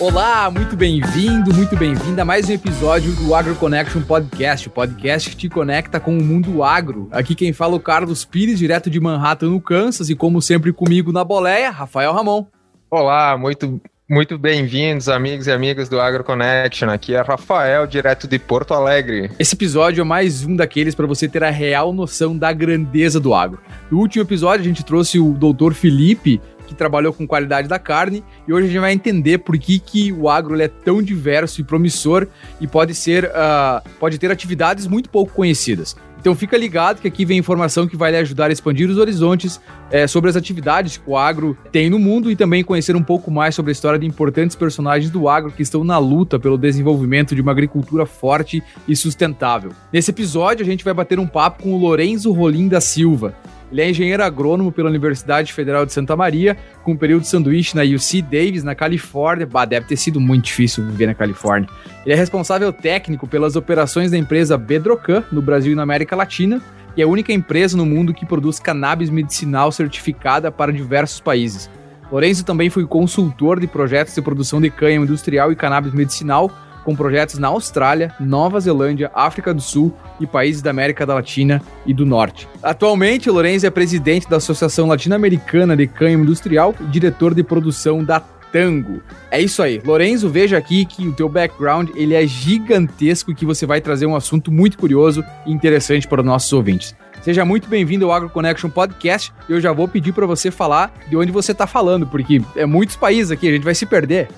Olá, muito bem-vindo, muito bem-vinda a mais um episódio do Agro Connection Podcast, o podcast que te conecta com o mundo agro. Aqui quem fala é o Carlos Pires, direto de Manhattan, no Kansas, e como sempre comigo na boleia, Rafael Ramon. Olá, muito muito bem-vindos, amigos e amigas do Agro Connection. Aqui é Rafael, direto de Porto Alegre. Esse episódio é mais um daqueles para você ter a real noção da grandeza do agro. No último episódio, a gente trouxe o doutor Felipe, que trabalhou com qualidade da carne, e hoje a gente vai entender por que, que o agro é tão diverso e promissor e pode ser uh, pode ter atividades muito pouco conhecidas. Então fica ligado que aqui vem informação que vai lhe ajudar a expandir os horizontes é, sobre as atividades que o agro tem no mundo e também conhecer um pouco mais sobre a história de importantes personagens do agro que estão na luta pelo desenvolvimento de uma agricultura forte e sustentável. Nesse episódio a gente vai bater um papo com o Lorenzo Rolim da Silva. Ele é engenheiro agrônomo pela Universidade Federal de Santa Maria, com um período de sanduíche na UC Davis, na Califórnia. Bah, deve ter sido muito difícil viver na Califórnia. Ele é responsável técnico pelas operações da empresa Bedrocan, no Brasil e na América Latina, e é a única empresa no mundo que produz cannabis medicinal certificada para diversos países. Lourenço também foi consultor de projetos de produção de cânhamo industrial e cannabis medicinal com projetos na Austrália, Nova Zelândia, África do Sul e países da América Latina e do Norte. Atualmente, o Lourenço é presidente da Associação Latino-Americana de Cânhamo Industrial e diretor de produção da Tango. É isso aí. Lorenzo, veja aqui que o teu background ele é gigantesco e que você vai trazer um assunto muito curioso e interessante para os nossos ouvintes. Seja muito bem-vindo ao Agro Connection Podcast. Eu já vou pedir para você falar de onde você está falando, porque é muitos países aqui, a gente vai se perder.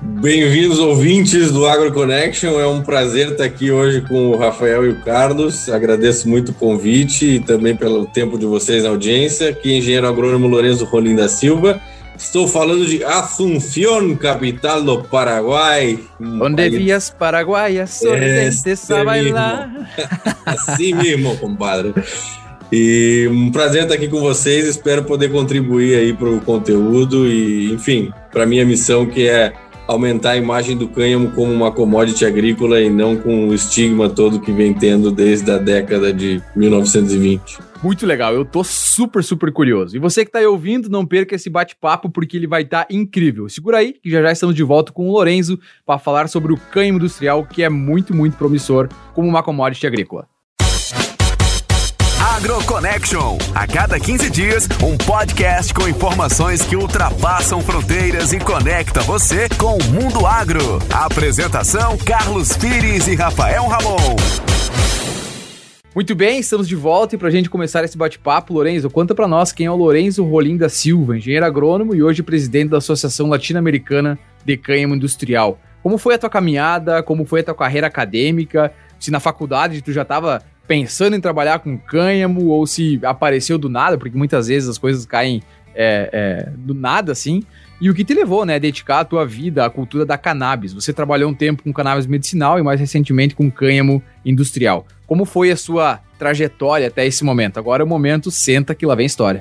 Bem-vindos, ouvintes do Agro Connection. É um prazer estar aqui hoje com o Rafael e o Carlos. Agradeço muito o convite e também pelo tempo de vocês na audiência. Aqui, engenheiro agrônomo Lourenço Rolim da Silva. Estou falando de Asunción, capital do Paraguai. Onde país... vias paraguaias sorridentes a bailar. assim mesmo, compadre. E um prazer estar aqui com vocês. Espero poder contribuir aí para o conteúdo e, enfim, para minha missão que é aumentar a imagem do cânhamo como uma commodity agrícola e não com o estigma todo que vem tendo desde a década de 1920. Muito legal, eu tô super, super curioso. E você que tá aí ouvindo, não perca esse bate-papo porque ele vai estar tá incrível. Segura aí que já já estamos de volta com o Lorenzo para falar sobre o cânhamo industrial que é muito, muito promissor como uma commodity agrícola. AgroConnection. A cada 15 dias, um podcast com informações que ultrapassam fronteiras e conecta você com o mundo agro. Apresentação: Carlos Pires e Rafael Ramon. Muito bem, estamos de volta e para a gente começar esse bate-papo, Lorenzo, conta para nós quem é o Lorenzo Rolim da Silva, engenheiro agrônomo e hoje presidente da Associação Latino-Americana de Cânhamo Industrial. Como foi a tua caminhada? Como foi a tua carreira acadêmica? Se na faculdade tu já estava pensando em trabalhar com cânhamo ou se apareceu do nada, porque muitas vezes as coisas caem é, é, do nada assim. E o que te levou, né, a dedicar a tua vida à cultura da cannabis? Você trabalhou um tempo com cannabis medicinal e mais recentemente com cânhamo industrial. Como foi a sua trajetória até esse momento? Agora é o momento, senta que lá vem história.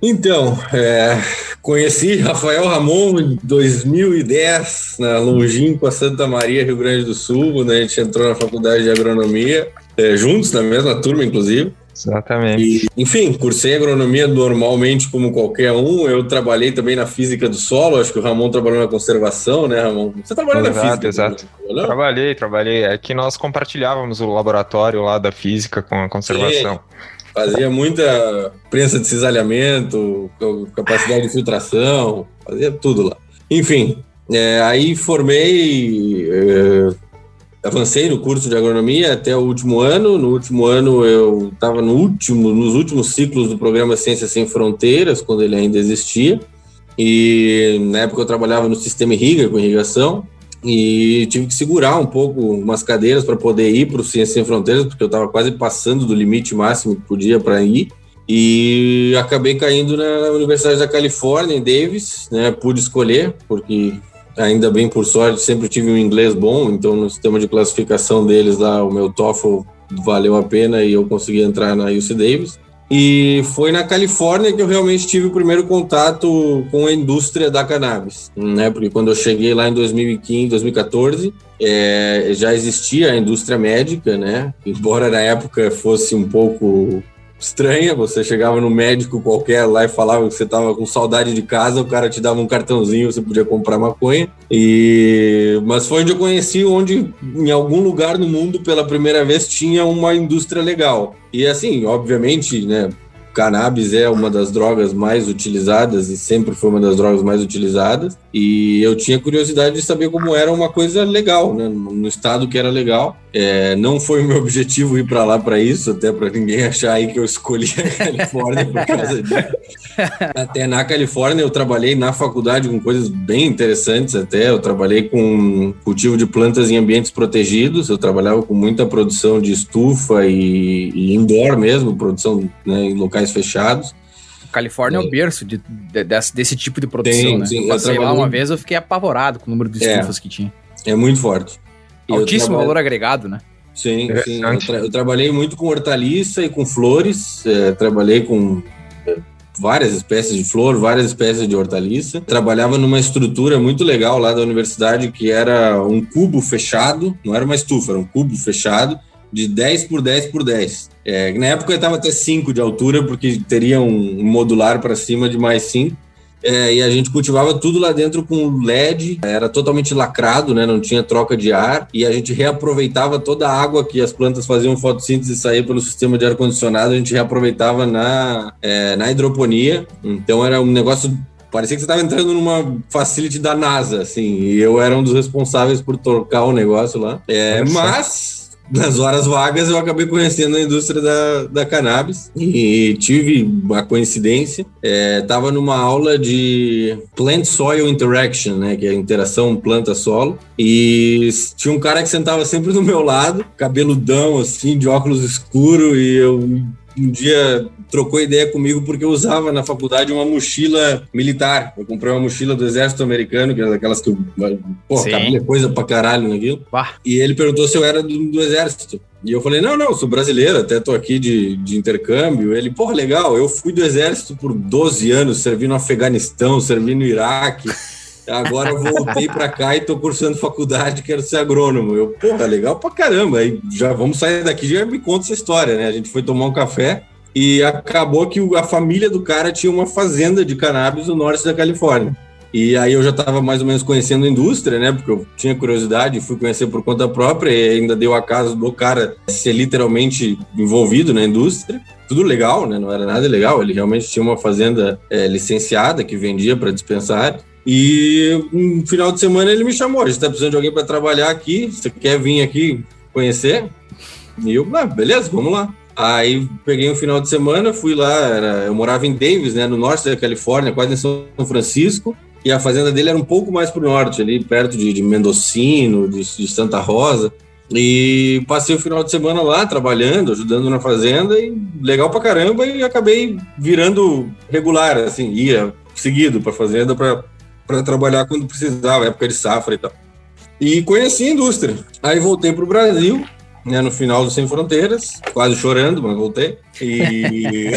Então, é, conheci Rafael Ramon em 2010, na longínqua Santa Maria, Rio Grande do Sul, né? A gente entrou na faculdade de agronomia, é, juntos, na mesma turma, inclusive. Exatamente. E, enfim, cursei agronomia normalmente como qualquer um. Eu trabalhei também na física do solo. Acho que o Ramon trabalhou na conservação, né, Ramon? Você trabalhou exato, na física? Exato, exato. Trabalhei, trabalhei. É que nós compartilhávamos o laboratório lá da física com a conservação. Fazia muita prensa de cisalhamento, capacidade de filtração, fazia tudo lá. Enfim, é, aí formei, é, avancei no curso de agronomia até o último ano. No último ano eu estava no último, nos últimos ciclos do programa Ciências Sem Fronteiras, quando ele ainda existia. E na época eu trabalhava no sistema irriga, com irrigação e tive que segurar um pouco umas cadeiras para poder ir para o Ciência Sem Fronteiras, porque eu estava quase passando do limite máximo que podia para ir. E acabei caindo na Universidade da Califórnia, em Davis, né? Pude escolher, porque ainda bem por sorte sempre tive um inglês bom, então no sistema de classificação deles lá, o meu TOEFL valeu a pena e eu consegui entrar na UC Davis. E foi na Califórnia que eu realmente tive o primeiro contato com a indústria da cannabis, né? Porque quando eu cheguei lá em 2015, 2014, é, já existia a indústria médica, né? Embora na época fosse um pouco estranha. Você chegava no médico qualquer lá e falava que você estava com saudade de casa, o cara te dava um cartãozinho, você podia comprar maconha. E mas foi onde eu conheci onde em algum lugar no mundo pela primeira vez tinha uma indústria legal. E assim, obviamente, né, cannabis é uma das drogas mais utilizadas e sempre foi uma das drogas mais utilizadas. E eu tinha curiosidade de saber como era uma coisa legal, né? No estado que era legal. É, não foi o meu objetivo ir para lá para isso, até para ninguém achar aí que eu escolhi a Califórnia por causa disso. Até na Califórnia eu trabalhei na faculdade com coisas bem interessantes até. Eu trabalhei com cultivo de plantas em ambientes protegidos, eu trabalhava com muita produção de estufa e, e indoor mesmo, produção né, em locais fechados. Califórnia é, é o berço de, de, desse, desse, tipo de produção, Tem, né? Sim, eu passei lá uma vez, eu fiquei apavorado com o número de é. estufas é, que tinha. É muito forte. Altíssimo valor agregado, né? Sim, sim. Eu, tra eu, trabalhei muito com hortaliça e com flores. É, trabalhei com é, várias espécies de flor, várias espécies de hortaliça. Trabalhava numa estrutura muito legal lá da universidade que era um cubo fechado, não era uma estufa, era um cubo fechado de 10 por 10 por 10. É, na época eu estava até 5 de altura, porque teria um modular para cima de mais 5. É, e a gente cultivava tudo lá dentro com LED, era totalmente lacrado, né? Não tinha troca de ar e a gente reaproveitava toda a água que as plantas faziam fotossíntese e saía pelo sistema de ar condicionado, a gente reaproveitava na, é, na hidroponia. Então era um negócio parecia que você estava entrando numa facility da NASA, assim, e eu era um dos responsáveis por trocar o negócio lá. É, mas nas horas vagas eu acabei conhecendo a indústria da, da cannabis e tive uma coincidência. Estava é, numa aula de Plant Soil Interaction, né, que é a interação planta-solo, e tinha um cara que sentava sempre do meu lado, cabeludão, assim, de óculos escuro, e eu um dia trocou ideia comigo porque eu usava na faculdade uma mochila militar. Eu comprei uma mochila do exército americano, que era daquelas que, porra, cabia coisa pra caralho naquilo. Bah. E ele perguntou se eu era do, do, exército. E eu falei, não, não, sou brasileiro, até tô aqui de, de intercâmbio. Ele, porra, legal, eu fui do exército por 12 anos, servi no Afeganistão, servi no Iraque. Agora voltei para cá e tô cursando faculdade, quero ser agrônomo. Eu, porra, legal pra caramba. Aí já vamos sair daqui, já me conta essa história, né? A gente foi tomar um café e acabou que a família do cara tinha uma fazenda de cannabis no norte da Califórnia. E aí eu já estava mais ou menos conhecendo a indústria, né? Porque eu tinha curiosidade, fui conhecer por conta própria e ainda deu a casa do cara ser literalmente envolvido na indústria. Tudo legal, né? Não era nada legal. Ele realmente tinha uma fazenda é, licenciada que vendia para dispensar. E um final de semana ele me chamou, a gente está precisando de alguém para trabalhar aqui, você quer vir aqui conhecer? E eu, ah, beleza, vamos lá. Aí peguei um final de semana, fui lá, era, eu morava em Davis, né, no norte da Califórnia, quase em São Francisco, e a fazenda dele era um pouco mais para o norte, ali perto de, de Mendocino, de, de, Santa Rosa. E passei o final de semana lá trabalhando, ajudando na fazenda, e legal pra caramba, e acabei virando regular, assim, ia seguido para fazenda para para trabalhar quando precisava, época de safra e tal. E conheci a indústria. Aí voltei para o Brasil, né, no final do Sem Fronteiras, quase chorando, mas voltei. E.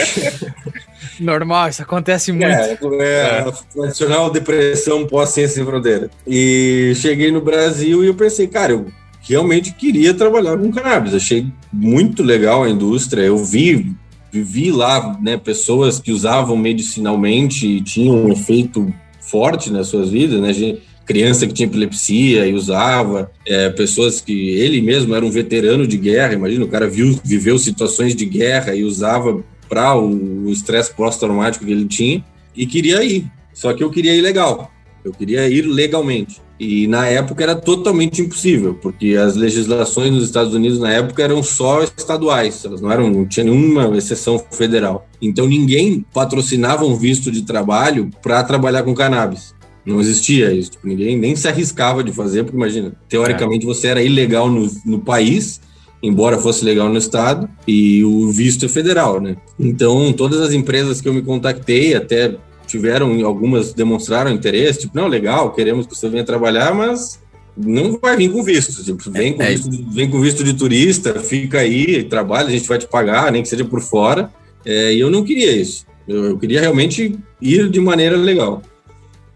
Normal, isso acontece muito. É, é, a tradicional depressão pós-ciência sem fronteira. E cheguei no Brasil e eu pensei, cara, eu realmente queria trabalhar com cannabis. Achei muito legal a indústria. Eu vi, vi lá né, pessoas que usavam medicinalmente e tinham um efeito forte nas suas vidas, né? Gente, criança que tinha epilepsia e usava, é, pessoas que ele mesmo era um veterano de guerra, imagina, o cara viu, viveu situações de guerra e usava para o estresse pós-traumático que ele tinha e queria ir. Só que eu queria ir legal, eu queria ir legalmente. E na época era totalmente impossível, porque as legislações nos Estados Unidos na época eram só estaduais, elas não eram, não tinha nenhuma exceção federal. Então ninguém patrocinava um visto de trabalho para trabalhar com cannabis. Não existia isso. Tipo, ninguém nem se arriscava de fazer, porque imagina, teoricamente você era ilegal no, no país, embora fosse legal no estado, e o visto é federal, né? Então, todas as empresas que eu me contactei, até tiveram, algumas demonstraram interesse, tipo, não, legal, queremos que você venha trabalhar, mas não vai vir com visto. Tipo, vem, com é, visto vem com visto de turista, fica aí, trabalha, a gente vai te pagar, nem que seja por fora. É, e eu não queria isso. Eu, eu, queria realmente ir de maneira legal.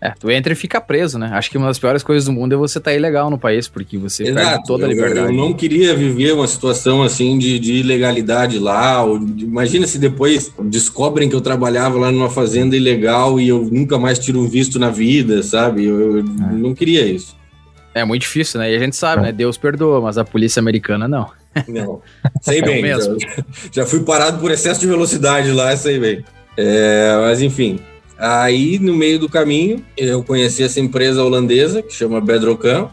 É, tu entra e fica preso, né? Acho que uma das piores coisas do mundo é você estar tá ilegal no país, porque você Exato. perde toda a liberdade. Eu, eu, não queria viver uma situação assim de, de ilegalidade lá. Ou de, imagina se depois descobrem que eu trabalhava lá numa fazenda ilegal e eu nunca mais tiro um visto na vida, sabe? Eu, eu é. não queria isso. É muito difícil, né? E a gente sabe, né? Deus perdoa, mas a polícia americana não. Não. Sei bem. É já, já, fui parado por excesso de velocidade lá, sei bem. É, mas enfim, Aí, no meio do caminho, eu conheci essa empresa holandesa que chama Bedrocan,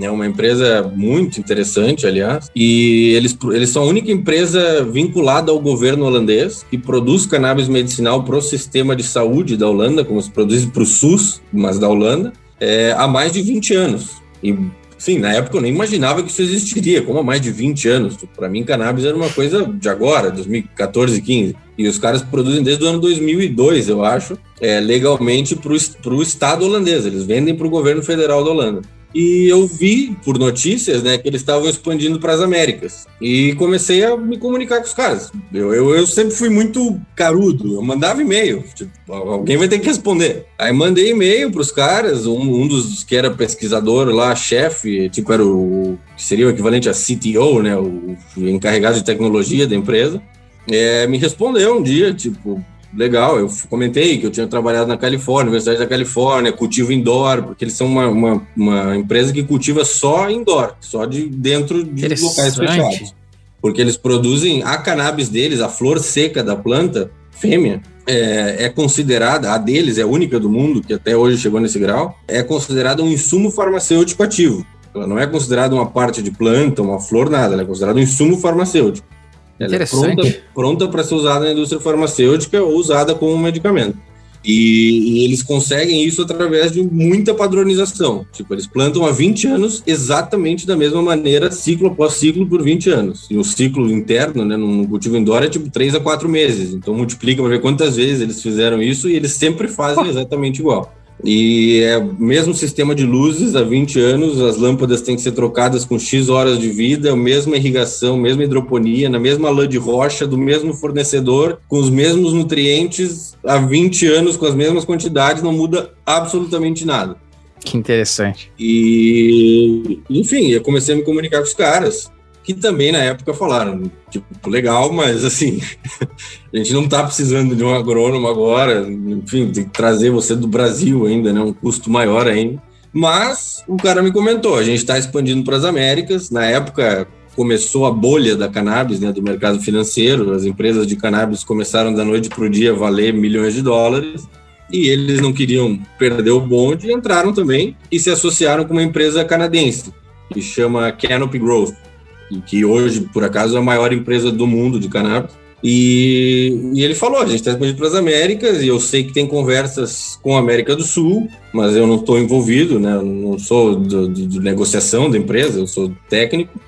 é uma empresa muito interessante, aliás, e eles, eles são a única empresa vinculada ao governo holandês que produz cannabis medicinal para o sistema de saúde da Holanda, como se produz para o SUS, mas da Holanda, é, há mais de 20 anos. E Sim, na época eu nem imaginava que isso existiria, como há mais de 20 anos. Para mim, cannabis era uma coisa de agora, 2014, 15. E os caras produzem desde o ano 2002, eu acho, é, legalmente para o Estado holandês. Eles vendem para o governo federal da Holanda e eu vi por notícias, né, que eles estavam expandindo para as Américas. E comecei a me comunicar com os caras. Eu, eu, eu sempre fui muito carudo, eu mandava e-mail, tipo, alguém vai ter que responder. Aí mandei e-mail para os caras, um, um, dos que era pesquisador lá, chefe, tipo era o que seria o equivalente a CTO, né, o, encarregado de tecnologia da empresa. É, me respondeu um dia, tipo, legal. Eu comentei que eu tinha trabalhado na Califórnia, Universidade da Califórnia, cultivo indoor, porque eles são uma, uma, uma empresa que cultiva só indoor, só de dentro de locais fechados. Porque eles produzem a cannabis deles, a flor seca da planta, fêmea, é, é, considerada, a deles é a única do mundo que até hoje chegou nesse grau, é considerada um insumo farmacêutico ativo. Ela não é considerada uma parte de planta, uma flor, nada, ela é considerada um insumo farmacêutico. Ela é pronta, para ser usada na indústria farmacêutica ou usada como medicamento. E, e, eles conseguem isso através de muita padronização. Tipo, eles plantam há 20 anos exatamente da mesma maneira, ciclo após ciclo, por 20 anos. E o ciclo interno, né, no cultivo indoor, é tipo 3 a 4 meses. Então multiplica para ver quantas vezes eles fizeram isso e eles sempre fazem exatamente igual. E é o mesmo sistema de luzes há 20 anos, as lâmpadas têm que ser trocadas com X horas de vida, a mesma irrigação, mesma hidroponia, na mesma lã de rocha, do mesmo fornecedor, com os mesmos nutrientes há 20 anos, com as mesmas quantidades, não muda absolutamente nada. Que interessante. E, enfim, eu comecei a me comunicar com os caras que também na época falaram, tipo, legal, mas assim, a gente não está precisando de um agrônomo agora, enfim, tem que trazer você do Brasil ainda, né, um custo maior ainda. Mas o cara me comentou, a gente está expandindo para as Américas, na época começou a bolha da cannabis, né, do mercado financeiro, as empresas de cannabis começaram da noite para o dia valer milhões de dólares, e eles não queriam perder o bonde, entraram também e se associaram com uma empresa canadense, que chama Canopy Growth que hoje, por acaso, é a maior empresa do mundo de cannabis. E, e ele falou: a gente está expandindo para as Américas e eu sei que tem conversas com a América do Sul, mas eu não estou envolvido, né? Não sou de negociação da empresa, eu sou técnico.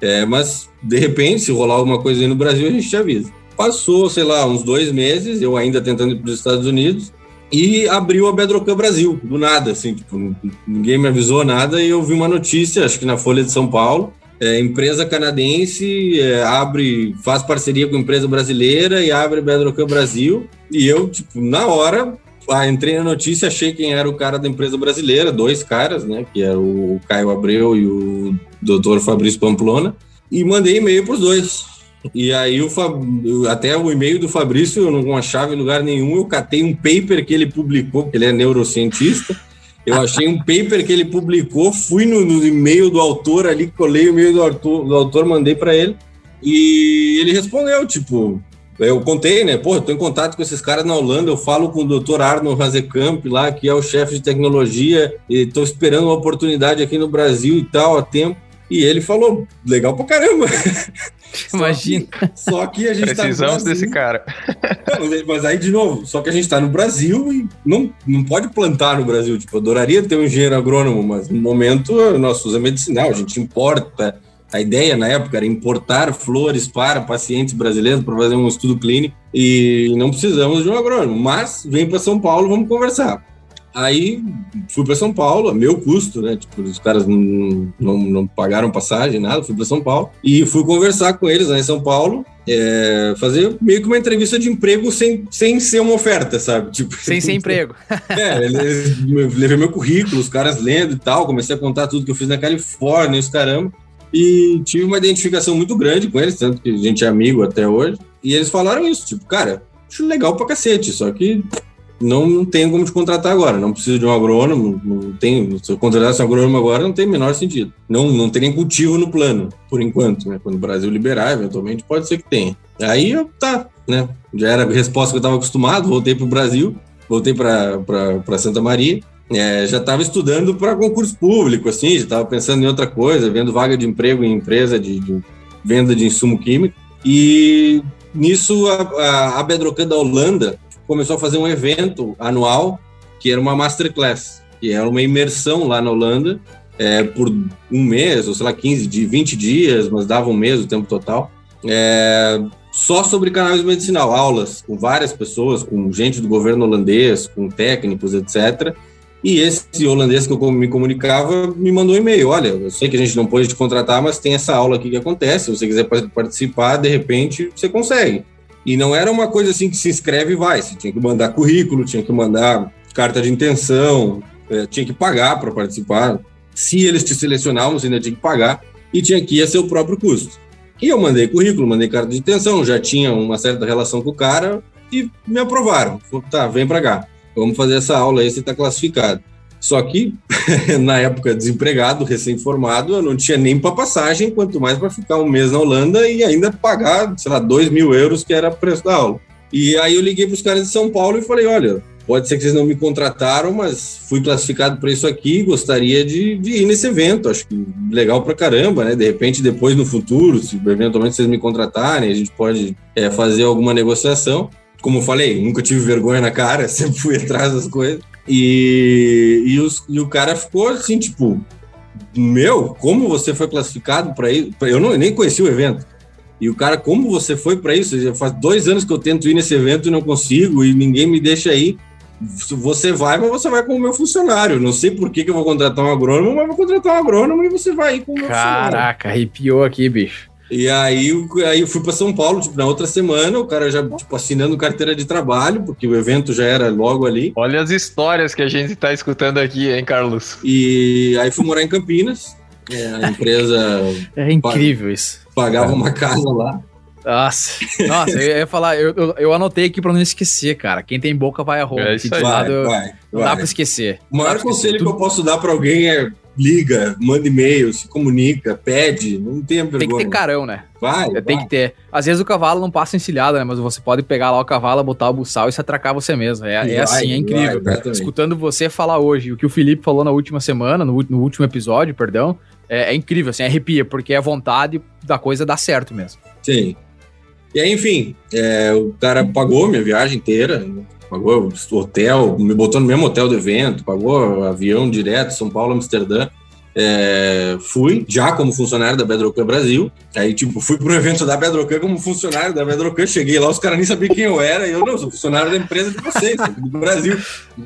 É, mas de repente, se rolar alguma coisa aí no Brasil, a gente te avisa. Passou, sei lá, uns dois meses, eu ainda tentando ir para os Estados Unidos, e abriu a Bedrocan Brasil, do nada, assim, tipo, ninguém me avisou nada, e eu vi uma notícia, acho que na Folha de São Paulo, é, empresa canadense é, abre, faz parceria com empresa brasileira e abre Bedrocan Brasil. E eu, tipo, na hora, ah, entrei na notícia, achei quem era o cara da empresa brasileira, dois caras, né? Que era o Caio Abreu e o doutor Fabrício Pamplona, e mandei e-mail para os dois. E aí o Fab... até o e-mail do Fabrício eu não achava em lugar nenhum, eu catei um paper que ele publicou, porque ele é neurocientista eu achei um paper que ele publicou, fui no, no e-mail do autor ali, colei o e-mail do autor, do autor mandei para ele, e ele respondeu, tipo, eu contei, né? Pô, eu tô em contato com esses caras na Holanda, eu falo com o Dr. Arno Hazekamp lá, que é o chefe de tecnologia, e tô esperando uma oportunidade aqui no Brasil e tal, há tempo. E ele falou, legal pra caramba. Imagina. Só que, só que a gente tá Precisamos tá desse cara. Não, mas aí, de novo, só que a gente tá no Brasil e não, não pode plantar no Brasil. Tipo, eu adoraria ter um engenheiro agrônomo, mas no momento nós usamos medicinal, a gente importa. A ideia na época era importar flores para pacientes brasileiros para fazer um estudo clínico e não precisamos de um agrônomo. Mas vem para São Paulo, vamos conversar. Aí fui para São Paulo, a meu custo, né? Tipo, os caras não, não, não pagaram passagem, nada, fui para São Paulo e fui conversar com eles lá em São Paulo. é, fazer meio que uma entrevista de emprego sem, sem ser uma oferta, sabe? Tipo, sem ser emprego. é, levei meu currículo, os caras lendo e tal, comecei a contar tudo que eu fiz na Califórnia, os caramba. E tive uma identificação muito grande com eles, tanto que a gente é amigo até hoje. E eles falaram isso, tipo, cara, acho legal pra cacete, só que não, não tenho como te contratar agora, não preciso de um agrônomo, não tem, se eu contratasse um agrônomo agora, não tem o menor sentido. Não, não tem nem cultivo no plano, por enquanto, né? Quando o Brasil liberar, eventualmente pode ser que tenha. Aí, tá, né? Já era a resposta que eu estava acostumado, voltei para o Brasil, voltei para Santa Maria, é, já estava estudando para concurso público, assim, já estava pensando em outra coisa, vendo vaga de emprego em empresa de, de venda de insumo químico, e nisso a, a, a Bedrocan da Holanda começou a fazer um evento anual que era uma masterclass, que era uma imersão lá na Holanda é, por um mês, ou sei lá, 15, de 20 dias, mas dava um mês o tempo total, é, só sobre cannabis medicinal, aulas com várias pessoas, com gente do governo holandês, com técnicos, etc. E esse holandês que eu me comunicava me mandou um e-mail: olha, eu sei que a gente não pode te contratar, mas tem essa aula aqui que acontece. Se você quiser participar, de repente você consegue. E não era uma coisa assim que se inscreve e vai. Você tinha que mandar currículo, tinha que mandar carta de intenção, é, tinha que pagar para participar. Se eles te selecionavam, você ainda tinha que pagar e tinha que ir a seu próprio custo. E eu mandei currículo, mandei carta de intenção, já tinha uma certa relação com o cara e me aprovaram. Falei, tá, vem para cá, vamos fazer essa aula aí, você está classificado. Só que, na época, desempregado, recém-formado, eu não tinha nem para passagem, quanto mais para ficar um mês na Holanda e ainda pagar, sei lá, dois mil euros, que era preço da aula. E aí eu liguei para os caras de São Paulo e falei: olha, pode ser que vocês não me contrataram, mas fui classificado para isso aqui, gostaria de, de, ir nesse evento. Acho que legal para caramba, né? De repente, depois no futuro, se eventualmente vocês me contratarem, a gente pode é, fazer alguma negociação. Como eu falei, nunca tive vergonha na cara, sempre fui atrás das coisas. E, e, os, e o cara ficou assim, tipo, meu, como você foi classificado para isso? Eu não, nem conheci o evento. E o cara, como você foi para isso? Já faz dois anos que eu tento ir nesse evento e não consigo, e ninguém me deixa ir. Você vai, mas você vai com o meu funcionário. Não sei por que, que eu vou contratar um agrônomo, mas vou contratar um agrônomo e você vai ir com o meu Caraca, funcionário. Caraca, arrepiou aqui, bicho. E aí, aí eu fui para São Paulo, tipo, na outra semana, o cara já, tipo, assinando carteira de trabalho, porque o evento já era logo ali. Olha as histórias que a gente está escutando aqui, hein, Carlos? E aí fui morar em Campinas, é, a empresa... é incrível isso. Pagava uma casa lá. Nossa, nossa, eu ia falar, eu, eu, eu, anotei aqui pra não esquecer, cara. Quem tem boca vai a Roma. É vai, vai, vai, não dá pra esquecer. O maior conselho que eu posso dar pra alguém é liga, manda e-mail, se comunica, pede, não tem vergonha. Tem que ter carão, né? Vai, é, Tem vai. que ter. Às vezes o cavalo não passa encilhada, né? Mas você pode pegar lá o cavalo, botar o buçal e se atracar você mesmo. É, é assim, é incrível. Vai, Escutando você falar hoje, o que o Felipe falou na última semana, no, no último episódio, perdão, é, é, incrível, assim, arrepia, porque é vontade da coisa dar certo mesmo. Sim. E aí, enfim, é, o cara pagou minha viagem inteira, pagou o hotel, me botou no mesmo hotel do evento, pagou avião direto, São Paulo, Amsterdã. É, fui já como funcionário da Bedrocan Brasil. Aí, tipo, fui pro evento da Bedrocan como funcionário da Bedrocan. Cheguei lá, os caras nem sabiam quem eu era. E eu, não, sou funcionário da empresa de vocês, do Brasil.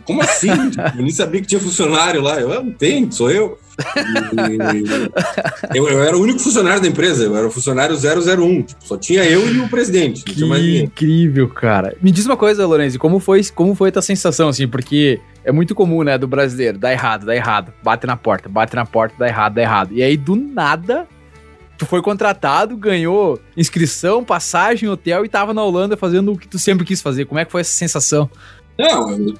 Como assim? Tipo, eu nem sabia que tinha funcionário lá. Eu, não tem, sou eu. E, eu. Eu era o único funcionário da empresa, eu era o funcionário 001. Tipo, só tinha eu e o presidente. que incrível, cara. Me diz uma coisa, Lourenço, como foi, como foi a tua sensação, assim? Porque é muito comum, né, do brasileiro. Dá errado, dá errado. Bate na porta, bate na porta, dá errado, dá errado. E aí, do nada, tu foi contratado, ganhou inscrição, passagem, hotel e tava na Holanda fazendo o que tu sempre quis fazer. Como é que foi essa sensação? Não, eu,